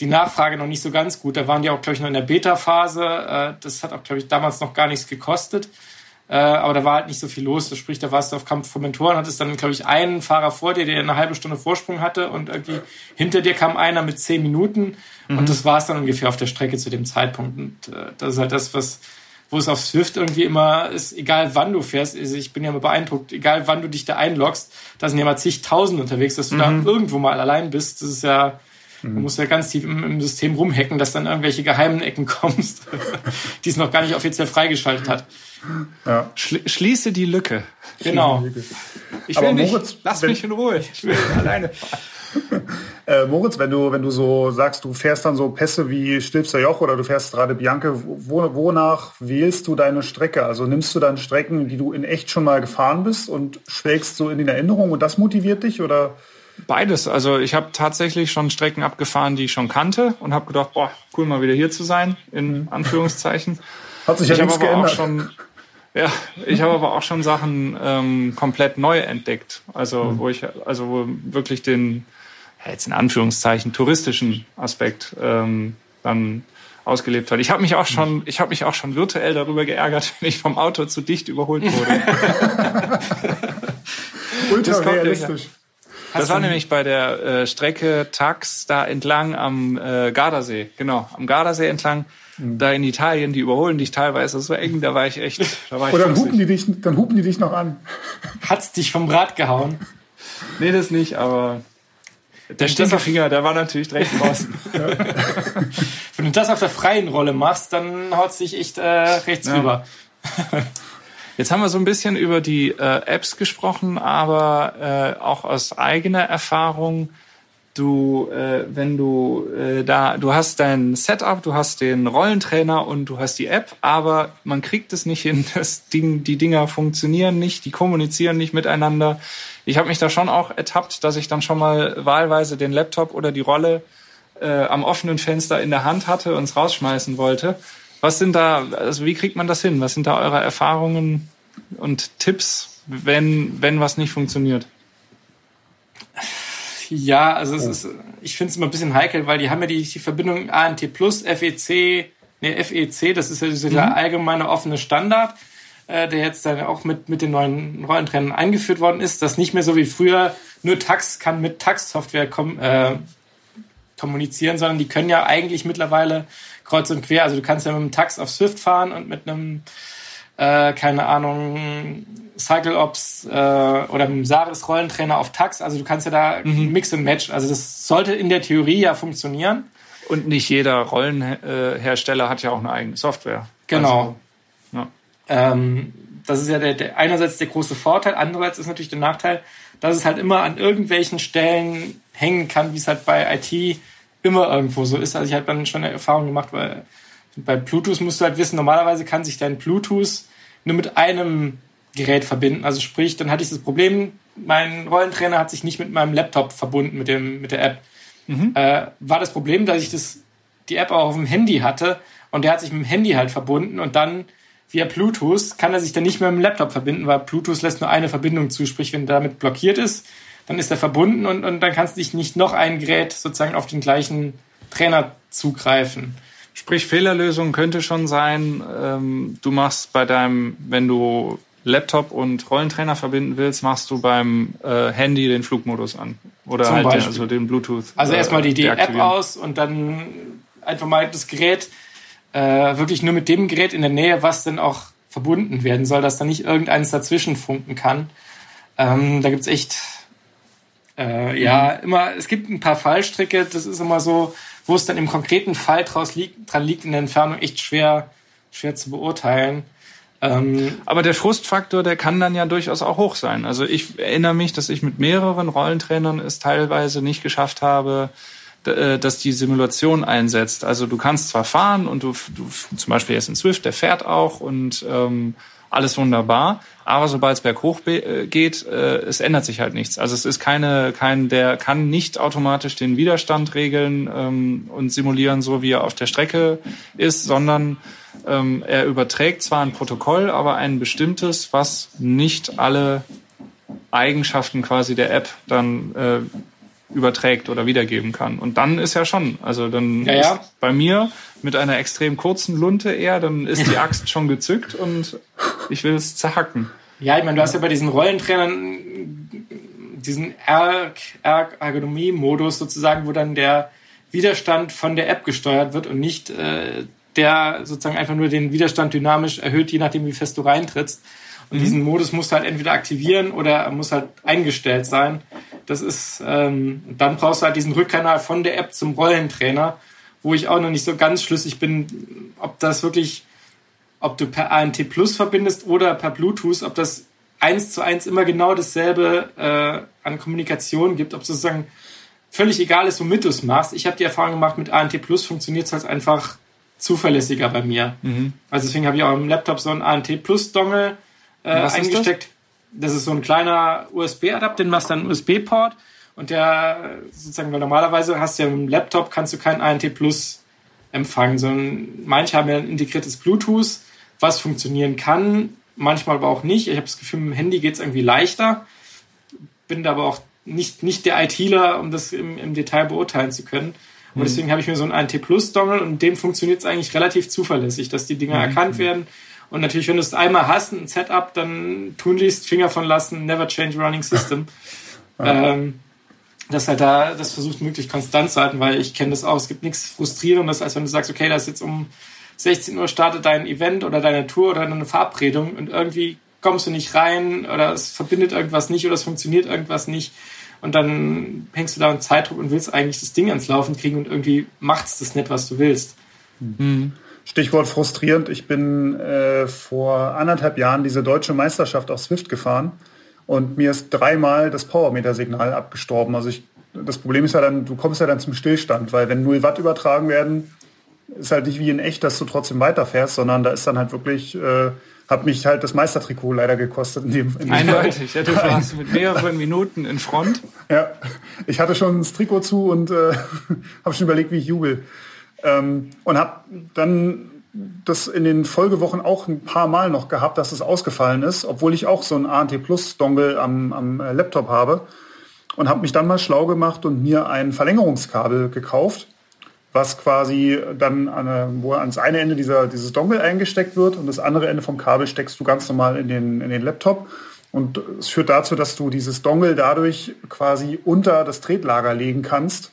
[SPEAKER 3] die Nachfrage noch nicht so ganz gut. Da waren die auch, glaube ich, noch in der Beta-Phase. Äh, das hat auch, glaube ich, damals noch gar nichts gekostet. Äh, aber da war halt nicht so viel los. Sprich, da warst du auf Kampf von Mentoren, hattest dann, glaube ich, einen Fahrer vor dir, der eine halbe Stunde Vorsprung hatte und irgendwie hinter dir kam einer mit zehn Minuten. Mhm. Und das war es dann ungefähr auf der Strecke zu dem Zeitpunkt. Und äh, das ist halt das, was wo es auf Swift irgendwie immer ist, egal wann du fährst, also ich bin ja immer beeindruckt, egal wann du dich da einloggst, da sind ja mal zigtausend unterwegs, dass du mhm. da irgendwo mal allein bist, das ist ja, mhm. du musst ja ganz tief im, im, System rumhacken, dass dann irgendwelche geheimen Ecken kommst, die es noch gar nicht offiziell freigeschaltet hat.
[SPEAKER 2] Ja. Schließe die Lücke.
[SPEAKER 3] Genau.
[SPEAKER 2] Ich will Aber nicht, Moritz, lass mich in Ruhe, ich will alleine.
[SPEAKER 4] äh, Moritz, wenn du, wenn du so sagst, du fährst dann so Pässe wie Stilfser Joch oder du fährst gerade Bianche, wo, wonach wählst du deine Strecke? Also nimmst du dann Strecken, die du in echt schon mal gefahren bist und schwelgst so in den Erinnerungen und das motiviert dich oder?
[SPEAKER 2] Beides. Also ich habe tatsächlich schon Strecken abgefahren, die ich schon kannte und habe gedacht, boah, cool mal wieder hier zu sein, in Anführungszeichen.
[SPEAKER 4] Hat sich ja
[SPEAKER 2] ich
[SPEAKER 4] nichts geändert.
[SPEAKER 2] Auch schon, ja, ich habe aber auch schon Sachen ähm, komplett neu entdeckt. Also mhm. wo ich, also wo wirklich den jetzt in Anführungszeichen touristischen Aspekt ähm, dann ausgelebt hat. Ich habe mich auch schon, ich habe mich auch schon virtuell darüber geärgert, wenn ich vom Auto zu dicht überholt wurde.
[SPEAKER 4] Ultra realistisch.
[SPEAKER 2] Das war nämlich bei der äh, Strecke Tax da entlang am äh, Gardasee, genau, am Gardasee entlang, mhm. da in Italien, die überholen dich teilweise so eng, da war ich echt. Da war ich
[SPEAKER 4] Oder dann hupen die dich, dann hupen die dich noch an.
[SPEAKER 3] Hat's dich vom Rad gehauen?
[SPEAKER 2] Nee, das nicht, aber der Stinkefinger, der war natürlich direkt draußen.
[SPEAKER 3] Wenn du das auf der freien Rolle machst, dann haut es dich echt äh, rechts ja. rüber.
[SPEAKER 2] Jetzt haben wir so ein bisschen über die äh, Apps gesprochen, aber äh, auch aus eigener Erfahrung, du, äh, wenn du äh, da, du hast dein Setup, du hast den Rollentrainer und du hast die App, aber man kriegt es nicht hin, das Ding, die Dinger funktionieren nicht, die kommunizieren nicht miteinander ich habe mich da schon auch ertappt, dass ich dann schon mal wahlweise den Laptop oder die Rolle äh, am offenen Fenster in der Hand hatte und es rausschmeißen wollte. Was sind da, also wie kriegt man das hin? Was sind da eure Erfahrungen und Tipps, wenn, wenn was nicht funktioniert?
[SPEAKER 3] Ja, also es ist, ich finde es immer ein bisschen heikel, weil die haben ja die, die Verbindung ANT Plus, FEC, ne, FEC, das ist ja dieser mhm. allgemeine offene Standard äh, der jetzt dann auch mit, mit den neuen Rollentrennern eingeführt worden ist, dass nicht mehr so wie früher nur Tax kann mit Tax-Software kom äh, kommunizieren, sondern die können ja eigentlich mittlerweile kreuz und quer. Also du kannst ja mit einem Tax auf Swift fahren und mit einem, äh, keine Ahnung, CycleOps äh, oder mit einem Saris Rollentrainer auf Tax. Also du kannst ja da mhm. Mix and Match. Also das sollte in der Theorie ja funktionieren.
[SPEAKER 2] Und nicht jeder Rollenhersteller hat ja auch eine eigene Software.
[SPEAKER 3] Genau. Also. Ähm, das ist ja der, der, einerseits der große Vorteil, andererseits ist natürlich der Nachteil, dass es halt immer an irgendwelchen Stellen hängen kann, wie es halt bei IT immer irgendwo so ist. Also ich habe dann schon eine Erfahrung gemacht, weil bei Bluetooth musst du halt wissen, normalerweise kann sich dein Bluetooth nur mit einem Gerät verbinden. Also sprich, dann hatte ich das Problem, mein Rollentrainer hat sich nicht mit meinem Laptop verbunden, mit, dem, mit der App. Mhm. Äh, war das Problem, dass ich das, die App auch auf dem Handy hatte und der hat sich mit dem Handy halt verbunden und dann via Bluetooth kann er sich dann nicht mehr mit dem Laptop verbinden, weil Bluetooth lässt nur eine Verbindung zu. Sprich, wenn damit blockiert ist, dann ist er verbunden und, und dann kannst du dich nicht noch ein Gerät sozusagen auf den gleichen Trainer zugreifen.
[SPEAKER 2] Sprich, Fehlerlösung könnte schon sein, ähm, du machst bei deinem, wenn du Laptop und Rollentrainer verbinden willst, machst du beim äh, Handy den Flugmodus an. Oder Zum halt den, also den Bluetooth.
[SPEAKER 3] Also erstmal die, die App aus und dann einfach mal das Gerät äh, wirklich nur mit dem Gerät in der Nähe, was dann auch verbunden werden soll, dass da nicht irgendeines dazwischen funken kann. Ähm, da gibt's echt äh, ja mhm. immer, es gibt ein paar Fallstricke, das ist immer so, wo es dann im konkreten Fall draus liegt, dran liegt in der Entfernung echt schwer, schwer zu beurteilen.
[SPEAKER 2] Ähm, Aber der Frustfaktor, der kann dann ja durchaus auch hoch sein. Also ich erinnere mich, dass ich mit mehreren Rollentrainern es teilweise nicht geschafft habe, dass die Simulation einsetzt. Also du kannst zwar fahren und du, du zum Beispiel jetzt in Swift, der fährt auch und ähm, alles wunderbar, aber sobald es berghoch äh, geht, äh, es ändert sich halt nichts. Also es ist keine, kein, der kann nicht automatisch den Widerstand regeln ähm, und simulieren, so wie er auf der Strecke ist, sondern ähm, er überträgt zwar ein Protokoll, aber ein bestimmtes, was nicht alle Eigenschaften quasi der App dann äh, überträgt oder wiedergeben kann. Und dann ist ja schon, also dann
[SPEAKER 3] ja, ja.
[SPEAKER 2] ist bei mir mit einer extrem kurzen Lunte eher, dann ist die Axt schon gezückt und ich will es zerhacken.
[SPEAKER 3] Ja, ich meine, du hast ja bei diesen Rollentrainern diesen Ergonomie-Modus sozusagen, wo dann der Widerstand von der App gesteuert wird und nicht äh, der sozusagen einfach nur den Widerstand dynamisch erhöht, je nachdem, wie fest du reintrittst. Und mhm. diesen Modus musst du halt entweder aktivieren oder muss halt eingestellt sein. Das ist, ähm, dann brauchst du halt diesen Rückkanal von der App zum Rollentrainer, wo ich auch noch nicht so ganz schlüssig bin, ob das wirklich, ob du per ANT Plus verbindest oder per Bluetooth, ob das eins zu eins immer genau dasselbe äh, an Kommunikation gibt, ob sozusagen völlig egal ist, womit du es machst. Ich habe die Erfahrung gemacht, mit ANT Plus funktioniert es halt einfach zuverlässiger bei mir. Mhm. Also deswegen habe ich auch im Laptop so einen ANT Plus Dongle äh, eingesteckt. Das? das? ist so ein kleiner USB-Adapter, den machst du einen USB-Port und der sozusagen, weil normalerweise hast du ja im Laptop kannst du keinen ANT Plus empfangen, sondern manche haben ja ein integriertes Bluetooth, was funktionieren kann, manchmal aber auch nicht. Ich habe das Gefühl, mit dem Handy geht es irgendwie leichter. Bin da aber auch nicht, nicht der ITler, um das im, im Detail beurteilen zu können. Und mhm. deswegen habe ich mir so einen ANT Plus Dongle und dem funktioniert es eigentlich relativ zuverlässig, dass die Dinger mhm. erkannt werden. Und natürlich, wenn du es einmal hast, ein Setup, dann tun liest, Finger von lassen, never change running system. ähm, dass halt da das versucht möglichst konstant zu halten, weil ich kenne das auch. Es gibt nichts frustrierendes, als wenn du sagst, okay, das ist jetzt um 16 Uhr startet dein Event oder deine Tour oder eine Verabredung und irgendwie kommst du nicht rein oder es verbindet irgendwas nicht oder es funktioniert irgendwas nicht und dann hängst du da in Zeitdruck und willst eigentlich das Ding ans Laufen kriegen und irgendwie macht's das nicht, was du willst.
[SPEAKER 4] Mhm. Stichwort frustrierend. Ich bin äh, vor anderthalb Jahren diese deutsche Meisterschaft auf Swift gefahren und mir ist dreimal das Powermeter-Signal abgestorben. Also ich, das Problem ist ja dann, du kommst ja dann zum Stillstand, weil wenn 0 Watt übertragen werden, ist halt nicht wie in echt, dass du trotzdem weiterfährst, sondern da ist dann halt wirklich äh, hat mich halt das Meistertrikot leider gekostet. In dem, in
[SPEAKER 2] Eindeutig, ja, du warst mit mehreren Minuten in Front.
[SPEAKER 4] Ja, ich hatte schon das Trikot zu und äh, habe schon überlegt, wie ich jubel. Ähm, und habe dann das in den Folgewochen auch ein paar Mal noch gehabt, dass es ausgefallen ist, obwohl ich auch so ein ANT Plus Dongle am, am äh, Laptop habe. Und habe mich dann mal schlau gemacht und mir ein Verlängerungskabel gekauft was quasi dann an, wo ans eine Ende dieser, dieses Dongle eingesteckt wird und das andere Ende vom Kabel steckst du ganz normal in den, in den Laptop. Und es führt dazu, dass du dieses Dongle dadurch quasi unter das Tretlager legen kannst,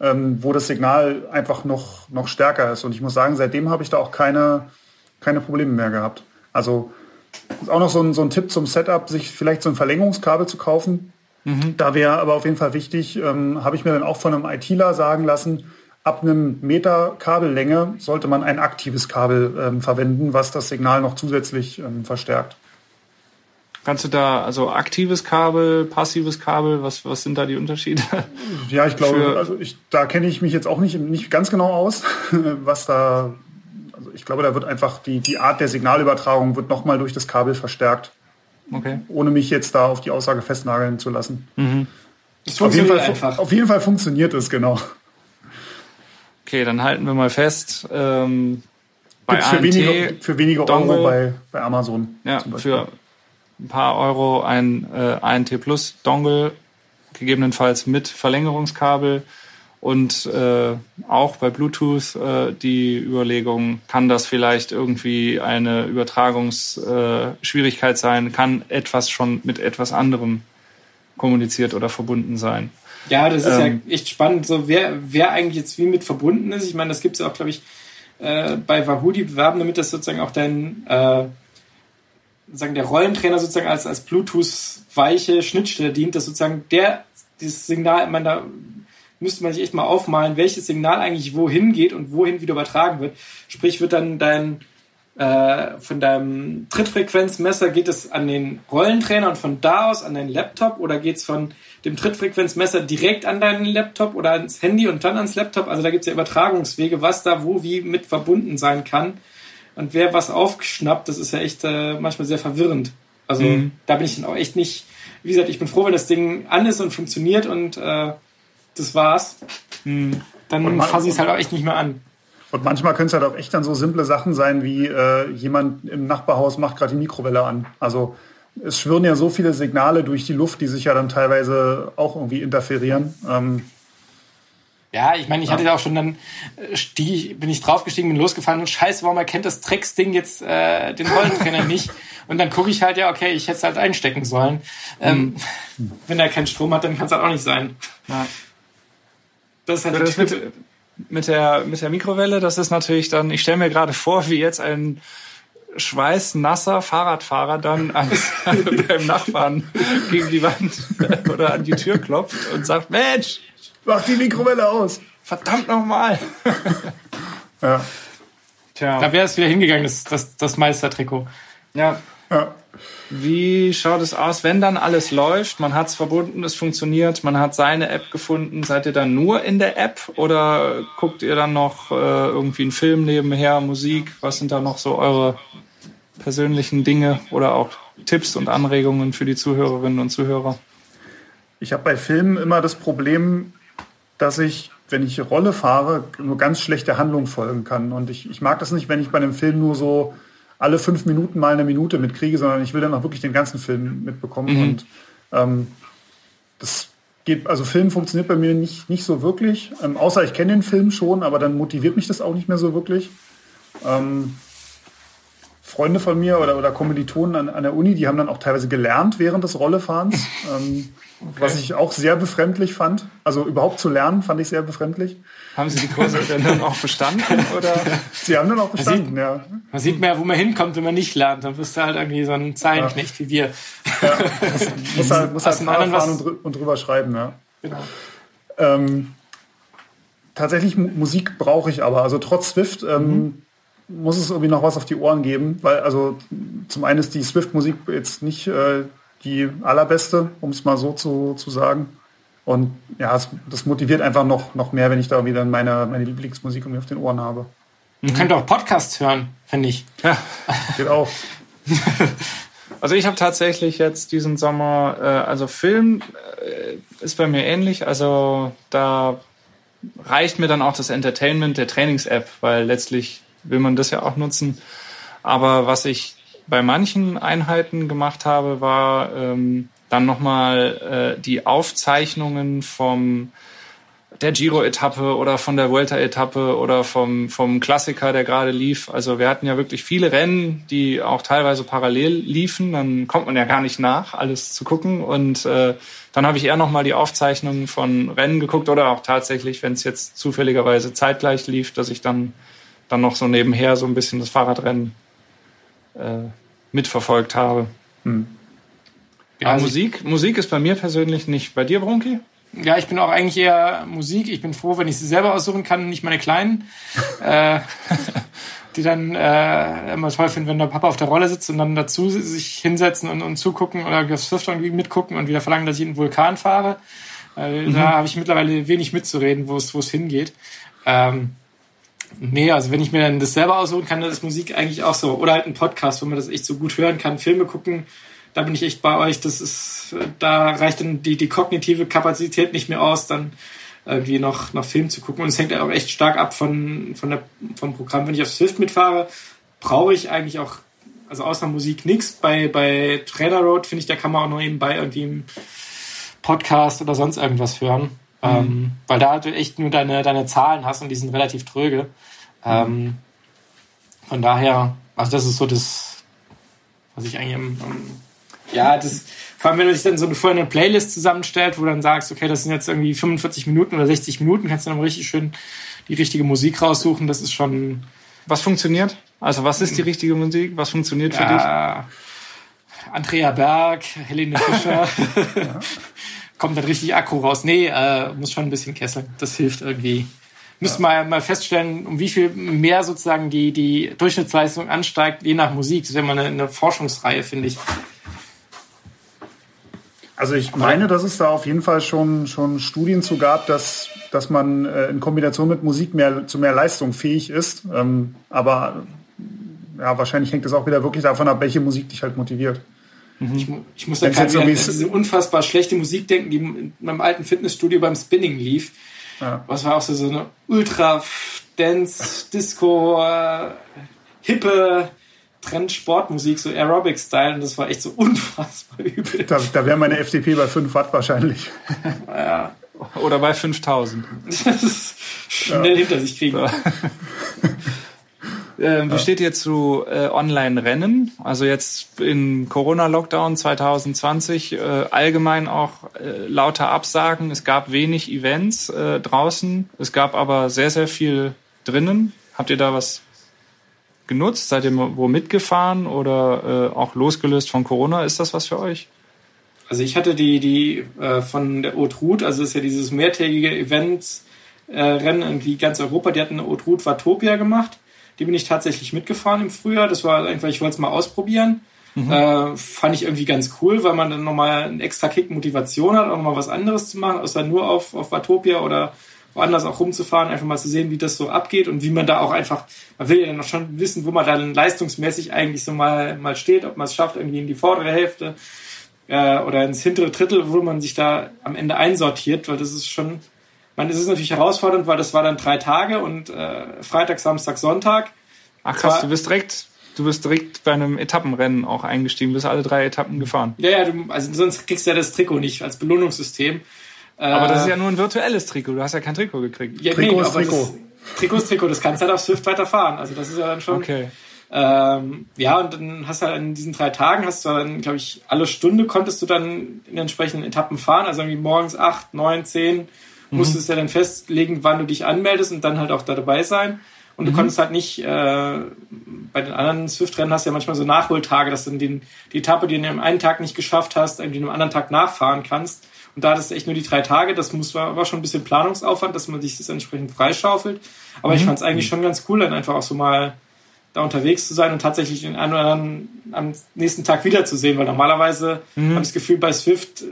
[SPEAKER 4] ähm, wo das Signal einfach noch, noch stärker ist. Und ich muss sagen, seitdem habe ich da auch keine, keine Probleme mehr gehabt. Also ist auch noch so ein, so ein Tipp zum Setup, sich vielleicht so ein Verlängerungskabel zu kaufen. Mhm. Da wäre aber auf jeden Fall wichtig, ähm, habe ich mir dann auch von einem ITler sagen lassen, Ab einem Meter Kabellänge sollte man ein aktives Kabel ähm, verwenden, was das Signal noch zusätzlich ähm, verstärkt.
[SPEAKER 2] Kannst du da, also aktives Kabel, passives Kabel, was, was sind da die Unterschiede?
[SPEAKER 4] Ja, ich glaube, also ich, da kenne ich mich jetzt auch nicht, nicht ganz genau aus, was da, also ich glaube, da wird einfach die, die Art der Signalübertragung wird nochmal durch das Kabel verstärkt. Okay. Ohne mich jetzt da auf die Aussage festnageln zu lassen. Mhm. Auf jeden, Fall, einfach. auf jeden Fall funktioniert es, genau.
[SPEAKER 2] Okay, dann halten wir mal fest. Ähm,
[SPEAKER 4] bei Gibt's für, ANT, wenige, für wenige Dongle, Euro bei, bei Amazon.
[SPEAKER 2] Ja, für ein paar Euro ein äh, ANT Plus Dongle, gegebenenfalls mit Verlängerungskabel Und äh, auch bei Bluetooth äh, die Überlegung, kann das vielleicht irgendwie eine Übertragungsschwierigkeit äh, sein, kann etwas schon mit etwas anderem kommuniziert oder verbunden sein.
[SPEAKER 3] Ja, das ist ähm, ja echt spannend, so wer, wer eigentlich jetzt wie mit verbunden ist. Ich meine, das gibt es ja auch, glaube ich, äh, bei Wahoo, die bewerben damit, dass sozusagen auch dein äh, sagen der Rollentrainer sozusagen als, als Bluetooth-weiche Schnittstelle dient, dass sozusagen der dieses Signal, man da müsste man sich echt mal aufmalen, welches Signal eigentlich wohin geht und wohin wieder übertragen wird. Sprich, wird dann dein äh, von deinem Trittfrequenzmesser geht es an den Rollentrainer und von da aus an deinen Laptop oder geht es von dem Trittfrequenzmesser direkt an deinen Laptop oder ans Handy und dann ans Laptop? Also da gibt es ja Übertragungswege, was da wo wie mit verbunden sein kann. Und wer was aufgeschnappt, das ist ja echt äh, manchmal sehr verwirrend. Also mhm. da bin ich dann auch echt nicht, wie gesagt, ich bin froh, wenn das Ding an ist und funktioniert und äh, das war's. Hm. Dann fasse ich es halt auch echt nicht mehr an.
[SPEAKER 4] Und manchmal können es halt auch echt dann so simple Sachen sein, wie äh, jemand im Nachbarhaus macht gerade die Mikrowelle an. Also es schwirren ja so viele Signale durch die Luft, die sich ja dann teilweise auch irgendwie interferieren. Ähm,
[SPEAKER 3] ja, ich meine, ich hatte ja auch schon dann äh, stieg, bin ich draufgestiegen, bin losgefahren und scheiße, warum erkennt das Drecksding jetzt äh, den Rollentrainer nicht? Und dann gucke ich halt, ja, okay, ich hätte es halt einstecken sollen. Ähm, mhm. Wenn er keinen Strom hat, dann kann es halt auch nicht sein. Ja.
[SPEAKER 2] Das ist halt das mit, mit, der, mit der Mikrowelle, das ist natürlich dann, ich stelle mir gerade vor, wie jetzt ein schweißnasser Fahrradfahrer dann ans, beim Nachbarn gegen die Wand oder an die Tür klopft und sagt, Mensch,
[SPEAKER 4] mach die Mikrowelle aus.
[SPEAKER 2] Verdammt nochmal.
[SPEAKER 3] ja. Tja. Da wäre es wieder hingegangen, das, das, das Meistertrikot.
[SPEAKER 2] Ja. ja. Wie schaut es aus, wenn dann alles läuft? Man hat es verbunden, es funktioniert, man hat seine App gefunden. Seid ihr dann nur in der App oder guckt ihr dann noch äh, irgendwie einen Film nebenher, Musik? Was sind da noch so eure persönlichen Dinge oder auch Tipps und Anregungen für die Zuhörerinnen und Zuhörer?
[SPEAKER 4] Ich habe bei Filmen immer das Problem, dass ich, wenn ich Rolle fahre, nur ganz schlechte Handlung folgen kann. Und ich, ich mag das nicht, wenn ich bei einem Film nur so alle fünf Minuten mal eine Minute mitkriege, sondern ich will dann auch wirklich den ganzen Film mitbekommen. Mhm. Und ähm, das geht, also Film funktioniert bei mir nicht, nicht so wirklich, ähm, außer ich kenne den Film schon, aber dann motiviert mich das auch nicht mehr so wirklich. Ähm, Freunde von mir oder, oder Kommilitonen an, an der Uni, die haben dann auch teilweise gelernt während des Rollefahrens. Ähm, Okay. Was ich auch sehr befremdlich fand. Also überhaupt zu lernen, fand ich sehr befremdlich.
[SPEAKER 2] Haben Sie die Kurse denn dann auch bestanden? Oder?
[SPEAKER 4] Sie haben dann auch bestanden,
[SPEAKER 3] man sieht,
[SPEAKER 4] ja.
[SPEAKER 3] Man sieht mehr, wo man hinkommt, wenn man nicht lernt. Dann bist du halt irgendwie so ein Zeilenknecht ja. wie wir. Ja,
[SPEAKER 4] muss, muss halt, muss halt fahren und, und drüber schreiben, ja. Genau. Ähm, tatsächlich Musik brauche ich aber. Also trotz Swift ähm, mhm. Muss es irgendwie noch was auf die Ohren geben, weil also zum einen ist die Swift-Musik jetzt nicht äh, die allerbeste, um es mal so zu, zu sagen. Und ja, es, das motiviert einfach noch, noch mehr, wenn ich da wieder meine, meine Lieblingsmusik mir auf den Ohren habe.
[SPEAKER 3] Man könnte auch Podcasts hören, finde ich. Ja,
[SPEAKER 4] geht auch.
[SPEAKER 2] Also ich habe tatsächlich jetzt diesen Sommer, äh, also Film äh, ist bei mir ähnlich. Also da reicht mir dann auch das Entertainment der Trainings-App, weil letztlich will man das ja auch nutzen. Aber was ich bei manchen Einheiten gemacht habe, war ähm, dann nochmal äh, die Aufzeichnungen vom der Giro-Etappe oder von der Vuelta-Etappe oder vom, vom Klassiker, der gerade lief. Also wir hatten ja wirklich viele Rennen, die auch teilweise parallel liefen. Dann kommt man ja gar nicht nach, alles zu gucken. Und äh, dann habe ich eher nochmal die Aufzeichnungen von Rennen geguckt oder auch tatsächlich, wenn es jetzt zufälligerweise zeitgleich lief, dass ich dann, dann noch so nebenher so ein bisschen das Fahrradrennen äh, mitverfolgt habe. Hm. Ja, also Musik, Musik ist bei mir persönlich nicht. Bei dir, Bronki?
[SPEAKER 3] Ja, ich bin auch eigentlich eher Musik. Ich bin froh, wenn ich sie selber aussuchen kann, nicht meine Kleinen. äh, die dann äh, immer toll finden, wenn der Papa auf der Rolle sitzt und dann dazu sich hinsetzen und, und zugucken oder das Swift irgendwie mitgucken und wieder verlangen, dass ich in den Vulkan fahre. Äh, mhm. Da habe ich mittlerweile wenig mitzureden, wo es wo es hingeht. Ähm, Nee, also wenn ich mir das selber aussuchen kann, dann ist Musik eigentlich auch so. Oder halt ein Podcast, wo man das echt so gut hören kann, Filme gucken. Da bin ich echt bei euch. Das ist, da reicht dann die, die kognitive Kapazität nicht mehr aus, dann irgendwie noch, noch Film zu gucken. Und es hängt auch echt stark ab von, von der, vom Programm. Wenn ich auf Swift mitfahre, brauche ich eigentlich auch, also außer Musik nichts. Bei, bei Trailer Road finde ich, da kann man auch noch nebenbei irgendwie einen Podcast oder sonst irgendwas hören. Ähm, weil da du echt nur deine, deine Zahlen hast und die sind relativ tröge. Ähm, von daher, also das ist so das, was ich eigentlich am, am ja, das, vor allem wenn du dich dann so eine, vorher eine Playlist zusammenstellt, wo du dann sagst, okay, das sind jetzt irgendwie 45 Minuten oder 60 Minuten, kannst du dann richtig schön die richtige Musik raussuchen, das ist schon.
[SPEAKER 2] Was funktioniert? Also was ist die richtige Musik? Was funktioniert für ja,
[SPEAKER 3] dich? Andrea Berg, Helene Fischer. Kommt dann richtig Akku raus. Nee, äh, muss schon ein bisschen kesseln. Das hilft irgendwie. Müssen ja. mal, mal feststellen, um wie viel mehr sozusagen die, die Durchschnittsleistung ansteigt, je nach Musik. Das wäre mal eine, eine Forschungsreihe, finde ich.
[SPEAKER 4] Also ich meine, dass es da auf jeden Fall schon, schon Studien zu gab, dass, dass man äh, in Kombination mit Musik mehr, zu mehr Leistung fähig ist. Ähm, aber ja, wahrscheinlich hängt es auch wieder wirklich davon ab, welche Musik dich halt motiviert.
[SPEAKER 3] Mhm. Ich, ich muss da gerade an diese unfassbar schlechte Musik denken, die in meinem alten Fitnessstudio beim Spinning lief. Ja. Was war auch so, so eine ultra Dance, Disco, äh, hippe Trend-Sportmusik, so Aerobic-Style, und das war echt so unfassbar übel.
[SPEAKER 4] Da, da wäre meine FDP bei 5 Watt wahrscheinlich.
[SPEAKER 2] ja. Oder bei 5000.
[SPEAKER 3] schnell ja. hinter sich kriegen. Ja.
[SPEAKER 2] Ähm, wie steht ihr zu äh, Online-Rennen? Also jetzt in Corona-Lockdown 2020 äh, allgemein auch äh, lauter Absagen. Es gab wenig Events äh, draußen. Es gab aber sehr, sehr viel drinnen. Habt ihr da was genutzt? Seid ihr wo mitgefahren oder äh, auch losgelöst von Corona? Ist das was für euch?
[SPEAKER 3] Also ich hatte die, die äh, von der Haute Route, also ist ja dieses mehrtägige Event, äh, Rennen irgendwie ganz Europa, die hatten eine Haute Route Vatopia gemacht. Die bin ich tatsächlich mitgefahren im Frühjahr. Das war einfach, ich wollte es mal ausprobieren. Mhm. Äh, fand ich irgendwie ganz cool, weil man dann nochmal einen extra Kick Motivation hat, auch nochmal was anderes zu machen, außer nur auf, auf Vatopia oder woanders auch rumzufahren, einfach mal zu sehen, wie das so abgeht und wie man da auch einfach, man will ja dann noch schon wissen, wo man dann leistungsmäßig eigentlich so mal, mal steht, ob man es schafft, irgendwie in die vordere Hälfte äh, oder ins hintere Drittel, wo man sich da am Ende einsortiert, weil das ist schon, man, es ist natürlich herausfordernd, weil das war dann drei Tage und äh, Freitag, Samstag, Sonntag.
[SPEAKER 2] Ach krass, du bist direkt du bist direkt bei einem Etappenrennen auch eingestiegen, bist alle drei Etappen gefahren.
[SPEAKER 3] Ja, ja, du, also sonst kriegst du ja das Trikot nicht als Belohnungssystem.
[SPEAKER 2] Aber das ist ja nur ein virtuelles Trikot. Du hast ja kein Trikot gekriegt.
[SPEAKER 3] Ja, Trikot nee, ist Trikot. Das, Trikot ist Trikot. Das kannst du halt auf Swift weiterfahren. Also das ist ja dann schon.
[SPEAKER 2] Okay.
[SPEAKER 3] Ähm, ja, und dann hast du halt in diesen drei Tagen, hast du dann, glaube ich, alle Stunde konntest du dann in entsprechenden Etappen fahren. Also irgendwie morgens acht, neun, zehn musstest du ja dann festlegen, wann du dich anmeldest und dann halt auch da dabei sein. Und du mhm. konntest halt nicht, äh, bei den anderen Swift-Rennen hast du ja manchmal so Nachholtage, dass du den, die Etappe, die du an einem Tag nicht geschafft hast, irgendwie an einem anderen Tag nachfahren kannst. Und da hattest du echt nur die drei Tage. Das muss, war, war schon ein bisschen Planungsaufwand, dass man sich das entsprechend freischaufelt. Aber mhm. ich fand es eigentlich schon ganz cool, dann einfach auch so mal da unterwegs zu sein und tatsächlich den einen oder anderen am nächsten Tag wiederzusehen, weil normalerweise mhm. habe ich das Gefühl, bei Swift, äh,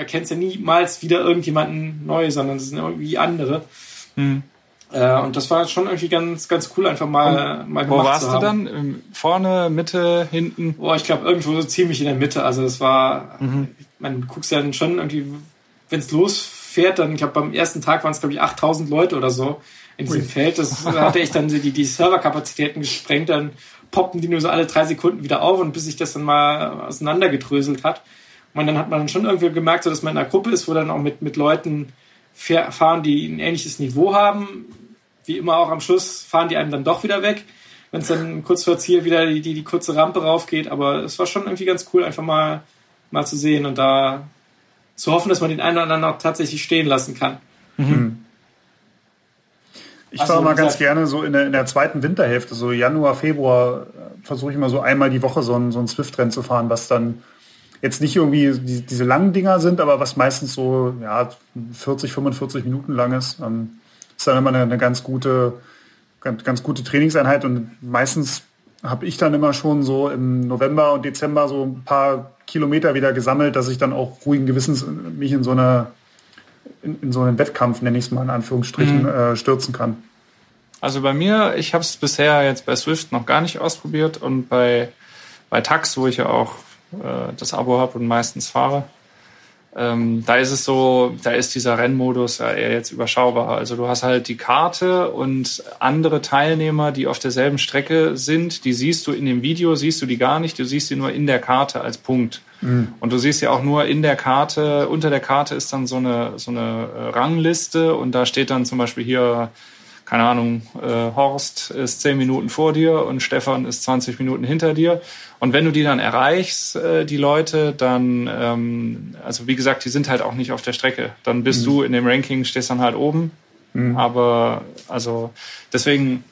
[SPEAKER 3] da kennst du ja niemals wieder irgendjemanden neu, sondern es sind irgendwie andere. Mhm. Äh, und das war schon irgendwie ganz, ganz cool, einfach mal, und mal
[SPEAKER 2] gemacht Wo warst zu haben. du dann? Ähm, vorne, Mitte, hinten?
[SPEAKER 3] Boah, ich glaube irgendwo so ziemlich in der Mitte. Also es war, mhm man guckt ja dann schon irgendwie, wenn es losfährt, dann, ich glaube, beim ersten Tag waren es, glaube ich, 8000 Leute oder so in diesem Ui. Feld. Das hatte echt dann die, die Serverkapazitäten gesprengt, dann poppen die nur so alle drei Sekunden wieder auf und bis sich das dann mal auseinandergedröselt hat. Und dann hat man schon irgendwie gemerkt, so, dass man in einer Gruppe ist, wo dann auch mit, mit Leuten fahren, die ein ähnliches Niveau haben. Wie immer auch am Schluss fahren die einem dann doch wieder weg, wenn es dann kurz vor Ziel wieder die, die, die kurze Rampe raufgeht. Aber es war schon irgendwie ganz cool, einfach mal mal zu sehen und da zu hoffen, dass man den einen oder anderen auch tatsächlich stehen lassen kann. Mhm. Hm.
[SPEAKER 4] Ich fahre mal ganz gerne so in der, in der zweiten Winterhälfte, so Januar, Februar, versuche ich mal so einmal die Woche so ein, so ein Swift-Rennen zu fahren, was dann jetzt nicht irgendwie die, diese langen Dinger sind, aber was meistens so ja, 40, 45 Minuten lang ist. Ähm, ist dann immer eine, eine ganz gute, ganz, ganz gute Trainingseinheit und meistens habe ich dann immer schon so im November und Dezember so ein paar Kilometer wieder gesammelt, dass ich dann auch ruhigen Gewissens mich in so eine in, in so einen Wettkampf, nenne ich es mal in Anführungsstrichen, mhm. äh, stürzen kann.
[SPEAKER 2] Also bei mir, ich habe es bisher jetzt bei Swift noch gar nicht ausprobiert und bei, bei Tax, wo ich ja auch äh, das Abo habe und meistens fahre, ähm, da ist es so, da ist dieser Rennmodus ja eher jetzt überschaubar. Also du hast halt die Karte und andere Teilnehmer, die auf derselben Strecke sind, die siehst du in dem Video, siehst du die gar nicht, du siehst sie nur in der Karte als Punkt. Mhm. Und du siehst ja auch nur in der Karte, unter der Karte ist dann so eine, so eine äh, Rangliste und da steht dann zum Beispiel hier keine Ahnung, äh, Horst ist zehn Minuten vor dir und Stefan ist 20 Minuten hinter dir. Und wenn du die dann erreichst, äh, die Leute, dann, ähm, also wie gesagt, die sind halt auch nicht auf der Strecke. Dann bist mhm. du in dem Ranking, stehst dann halt oben. Mhm. Aber also deswegen,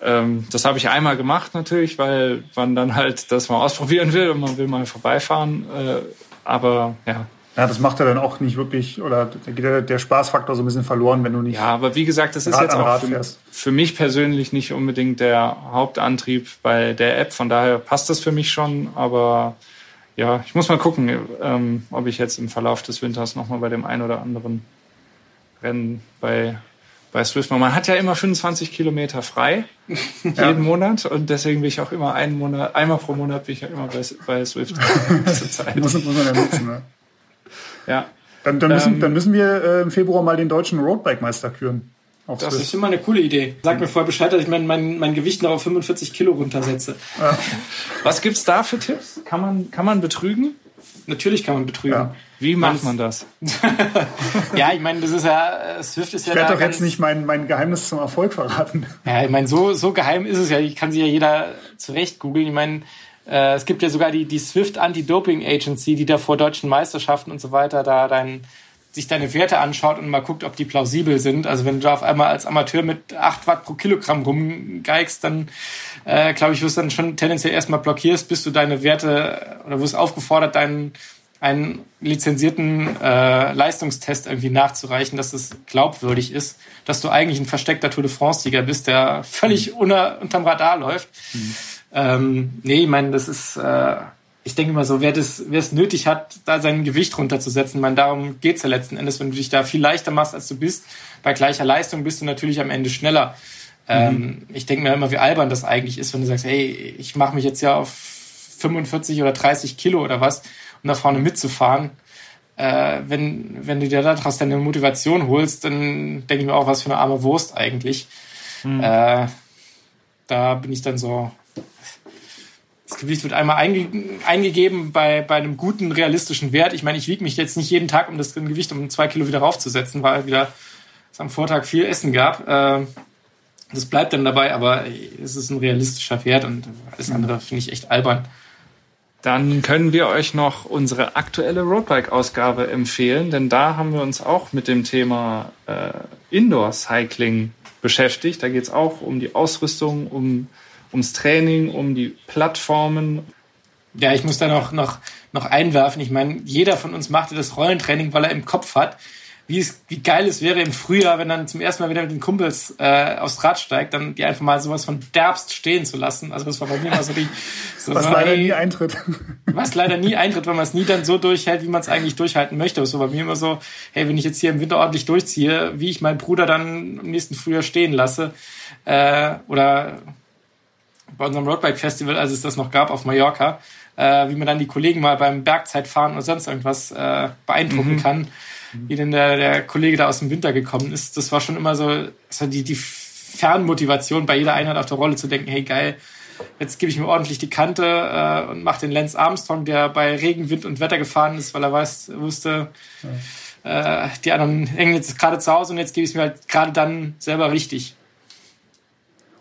[SPEAKER 2] ähm, das habe ich einmal gemacht natürlich, weil man dann halt das mal ausprobieren will und man will mal vorbeifahren. Äh, aber ja,
[SPEAKER 4] ja, das macht ja dann auch nicht wirklich, oder geht der, der Spaßfaktor so ein bisschen verloren, wenn du nicht.
[SPEAKER 2] Ja, aber wie gesagt, das ist jetzt auch für, für, mich persönlich nicht unbedingt der Hauptantrieb bei der App. Von daher passt das für mich schon. Aber ja, ich muss mal gucken, ähm, ob ich jetzt im Verlauf des Winters nochmal bei dem einen oder anderen Rennen bei, bei Swift mache. Man hat ja immer 25 Kilometer frei jeden ja. Monat und deswegen bin ich auch immer einen Monat, einmal pro Monat bin ich ja immer bei, bei Swift zur Zeit. muss, muss man ja nutzen, ne?
[SPEAKER 4] Ja. Dann, dann, müssen, ähm, dann müssen wir äh, im Februar mal den deutschen Roadbike-Meister küren.
[SPEAKER 3] Das Swift. ist immer eine coole Idee. Sag mir vorher Bescheid, dass ich mein, mein, mein Gewicht noch auf 45 Kilo runtersetze. Ja.
[SPEAKER 2] Was gibt's da für Tipps? Kann man, kann man betrügen?
[SPEAKER 3] Natürlich kann man betrügen. Ja.
[SPEAKER 2] Wie macht man das?
[SPEAKER 3] ja, ich meine, das ist ja, Swift ist ja.
[SPEAKER 4] Ich werde doch jetzt nicht mein, mein Geheimnis zum Erfolg verraten.
[SPEAKER 3] Ja, ich meine, so, so geheim ist es ja. Ich kann sich ja jeder zurecht googeln. Ich meine, äh, es gibt ja sogar die, die Swift Anti-Doping Agency, die da vor deutschen Meisterschaften und so weiter da dein, sich deine Werte anschaut und mal guckt, ob die plausibel sind. Also wenn du auf einmal als Amateur mit 8 Watt pro Kilogramm rumgeigst, dann äh, glaube ich, wirst du dann schon tendenziell erstmal blockierst, bis du deine Werte oder wirst aufgefordert, deinen einen lizenzierten äh, Leistungstest irgendwie nachzureichen, dass es glaubwürdig ist, dass du eigentlich ein versteckter Tour de France-Sieger bist, der völlig mhm. unter, unterm Radar läuft. Mhm. Ähm, nee, ich meine, das ist, äh, ich denke mal so, wer das, wer es nötig hat, da sein Gewicht runterzusetzen, ich meine, darum geht's ja letzten Endes, wenn du dich da viel leichter machst, als du bist, bei gleicher Leistung bist du natürlich am Ende schneller. Ähm, mhm. ich denke mir immer, wie albern das eigentlich ist, wenn du sagst, hey, ich mache mich jetzt ja auf 45 oder 30 Kilo oder was, um da vorne mitzufahren. Äh, wenn, wenn du dir daraus deine Motivation holst, dann denke ich mir auch, was für eine arme Wurst eigentlich. Mhm. Äh, da bin ich dann so, das Gewicht wird einmal einge eingegeben bei, bei einem guten, realistischen Wert. Ich meine, ich wiege mich jetzt nicht jeden Tag, um das Gewicht um zwei Kilo wieder raufzusetzen, weil wieder es am Vortag viel Essen gab. Äh, das bleibt dann dabei, aber es ist ein realistischer Wert und alles andere finde ich echt albern.
[SPEAKER 2] Dann können wir euch noch unsere aktuelle Roadbike-Ausgabe empfehlen, denn da haben wir uns auch mit dem Thema äh, Indoor-Cycling beschäftigt. Da geht es auch um die Ausrüstung, um ums Training, um die Plattformen.
[SPEAKER 3] Ja, ich muss da noch, noch, noch einwerfen. Ich meine, jeder von uns machte das Rollentraining, weil er im Kopf hat, wie, es, wie geil es wäre im Frühjahr, wenn dann zum ersten Mal wieder mit den Kumpels äh, aufs Rad steigt, dann die einfach mal sowas von derbst stehen zu lassen. Also das war bei mir immer so die... So,
[SPEAKER 4] was so, leider nie eintritt.
[SPEAKER 3] Was leider nie eintritt, weil man es nie dann so durchhält, wie man es eigentlich durchhalten möchte. Das war bei mir immer so, hey, wenn ich jetzt hier im Winter ordentlich durchziehe, wie ich meinen Bruder dann im nächsten Frühjahr stehen lasse, äh, oder bei unserem Roadbike Festival, als es das noch gab auf Mallorca, äh, wie man dann die Kollegen mal beim Bergzeitfahren oder sonst irgendwas äh, beeindrucken mhm. kann, wie denn der, der Kollege da aus dem Winter gekommen ist. Das war schon immer so, also die, die Fernmotivation bei jeder Einheit auf der Rolle zu denken, hey geil, jetzt gebe ich mir ordentlich die Kante äh, und mache den Lance Armstrong, der bei Regen, Wind und Wetter gefahren ist, weil er weiß, wusste, ja. äh, die anderen hängen jetzt gerade zu Hause und jetzt gebe ich es mir halt gerade dann selber richtig.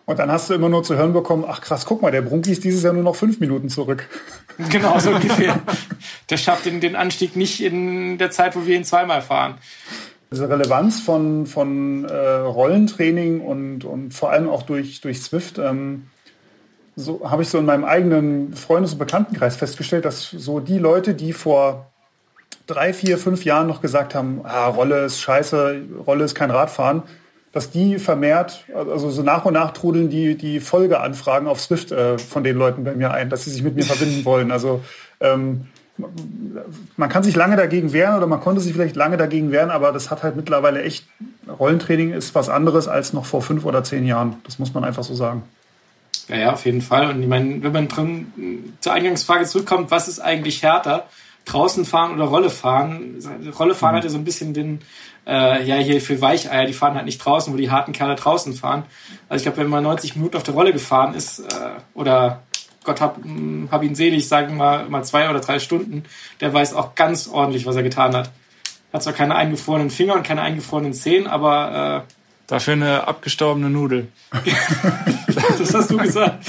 [SPEAKER 4] Und dann hast du immer nur zu hören bekommen, ach krass, guck mal, der Brunki ist dieses Jahr nur noch fünf Minuten zurück.
[SPEAKER 3] Genau, so ungefähr. Der schafft den, den Anstieg nicht in der Zeit, wo wir ihn zweimal fahren.
[SPEAKER 4] Diese Relevanz von, von äh, Rollentraining und, und vor allem auch durch, durch Swift, ähm, so habe ich so in meinem eigenen Freundes- und Bekanntenkreis festgestellt, dass so die Leute, die vor drei, vier, fünf Jahren noch gesagt haben, ah, Rolle ist scheiße, Rolle ist kein Radfahren, dass die vermehrt, also so nach und nach trudeln die, die Folgeanfragen auf Swift äh, von den Leuten bei mir ein, dass sie sich mit mir verbinden wollen. Also ähm, man kann sich lange dagegen wehren oder man konnte sich vielleicht lange dagegen wehren, aber das hat halt mittlerweile echt, Rollentraining ist was anderes als noch vor fünf oder zehn Jahren. Das muss man einfach so sagen.
[SPEAKER 3] Ja, ja, auf jeden Fall. Und ich meine, wenn man zur Eingangsfrage zurückkommt, was ist eigentlich härter? draußen fahren oder Rolle fahren. Rolle fahren mhm. hatte so ein bisschen den, äh, ja, hier für Weicheier, die fahren halt nicht draußen, wo die harten Kerle draußen fahren. Also ich glaube, wenn man 90 Minuten auf der Rolle gefahren ist, äh, oder Gott hab, hm, hab ihn selig, sagen wir mal, mal zwei oder drei Stunden, der weiß auch ganz ordentlich, was er getan hat. Hat zwar keine eingefrorenen Finger und keine eingefrorenen Zehen, aber äh,
[SPEAKER 2] Dafür eine abgestorbene Nudel.
[SPEAKER 3] das hast du gesagt.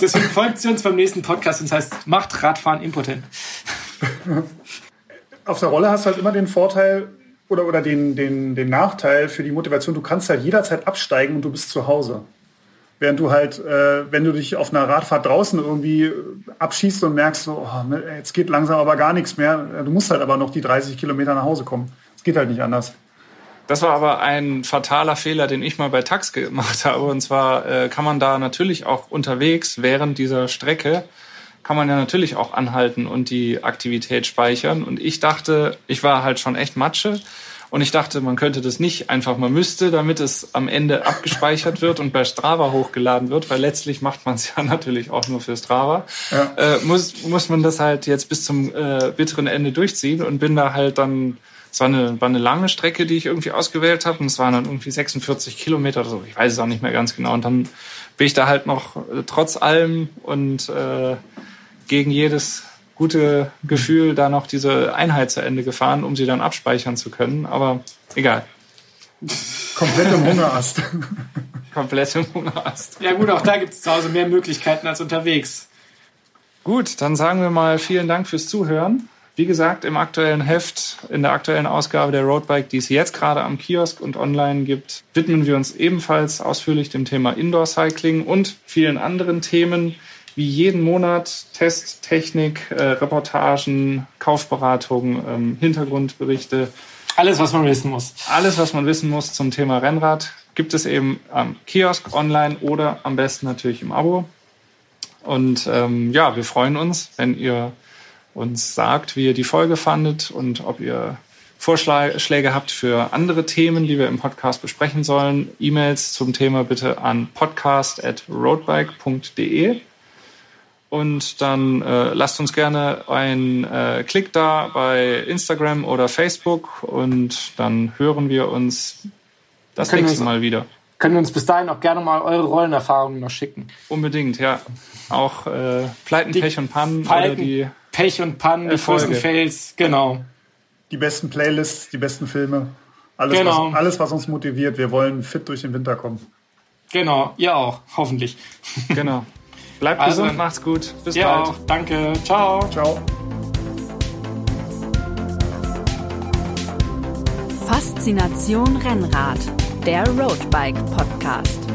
[SPEAKER 3] Deswegen folgt sie uns beim nächsten Podcast und das heißt, macht Radfahren impotent.
[SPEAKER 4] Auf der Rolle hast du halt immer den Vorteil oder, oder den, den, den Nachteil für die Motivation, du kannst halt jederzeit absteigen und du bist zu Hause. Während du halt, äh, wenn du dich auf einer Radfahrt draußen irgendwie abschießt und merkst, so, oh, jetzt geht langsam aber gar nichts mehr, du musst halt aber noch die 30 Kilometer nach Hause kommen. Es geht halt nicht anders.
[SPEAKER 2] Das war aber ein fataler Fehler, den ich mal bei Tax gemacht habe. Und zwar äh, kann man da natürlich auch unterwegs während dieser Strecke kann man ja natürlich auch anhalten und die Aktivität speichern. Und ich dachte, ich war halt schon echt Matsche. Und ich dachte, man könnte das nicht einfach, man müsste, damit es am Ende abgespeichert wird und bei Strava hochgeladen wird, weil letztlich macht man es ja natürlich auch nur für Strava, ja. äh, muss, muss man das halt jetzt bis zum äh, bitteren Ende durchziehen und bin da halt dann es war eine, war eine lange Strecke, die ich irgendwie ausgewählt habe und es waren dann irgendwie 46 Kilometer oder so. Ich weiß es auch nicht mehr ganz genau. Und dann bin ich da halt noch äh, trotz allem und äh, gegen jedes gute Gefühl da noch diese Einheit zu Ende gefahren, um sie dann abspeichern zu können. Aber egal.
[SPEAKER 4] Komplett im Hungerast.
[SPEAKER 2] Komplett im Hungerast.
[SPEAKER 3] Ja gut, auch da gibt es zu Hause mehr Möglichkeiten als unterwegs.
[SPEAKER 2] Gut, dann sagen wir mal vielen Dank fürs Zuhören. Wie gesagt, im aktuellen Heft, in der aktuellen Ausgabe der Roadbike, die es jetzt gerade am Kiosk und online gibt, widmen wir uns ebenfalls ausführlich dem Thema Indoor Cycling und vielen anderen Themen, wie jeden Monat Test, Technik, äh, Reportagen, Kaufberatungen, ähm, Hintergrundberichte.
[SPEAKER 3] Alles, was man wissen muss.
[SPEAKER 2] Alles, was man wissen muss zum Thema Rennrad, gibt es eben am Kiosk online oder am besten natürlich im Abo. Und ähm, ja, wir freuen uns, wenn ihr uns sagt, wie ihr die Folge fandet und ob ihr Vorschläge habt für andere Themen, die wir im Podcast besprechen sollen. E-Mails zum Thema bitte an podcast.roadbike.de. Und dann äh, lasst uns gerne einen äh, Klick da bei Instagram oder Facebook und dann hören wir uns das nächste Mal wieder.
[SPEAKER 3] Können wir uns bis dahin auch gerne mal eure Rollenerfahrungen noch schicken.
[SPEAKER 2] Unbedingt, ja. Auch äh, Pleiten, die Pech und Pannen
[SPEAKER 3] Pleiten, oder die Pech und Pannen, die größten Fails, genau.
[SPEAKER 4] Die besten Playlists, die besten Filme. Alles, genau. was, alles, was uns motiviert. Wir wollen fit durch den Winter kommen.
[SPEAKER 3] Genau, ihr auch, hoffentlich.
[SPEAKER 2] Genau. Bleibt also, gesund, macht's gut.
[SPEAKER 3] Bis bald. Auch. Danke. Ciao.
[SPEAKER 4] Ciao.
[SPEAKER 1] Faszination Rennrad, der Roadbike Podcast.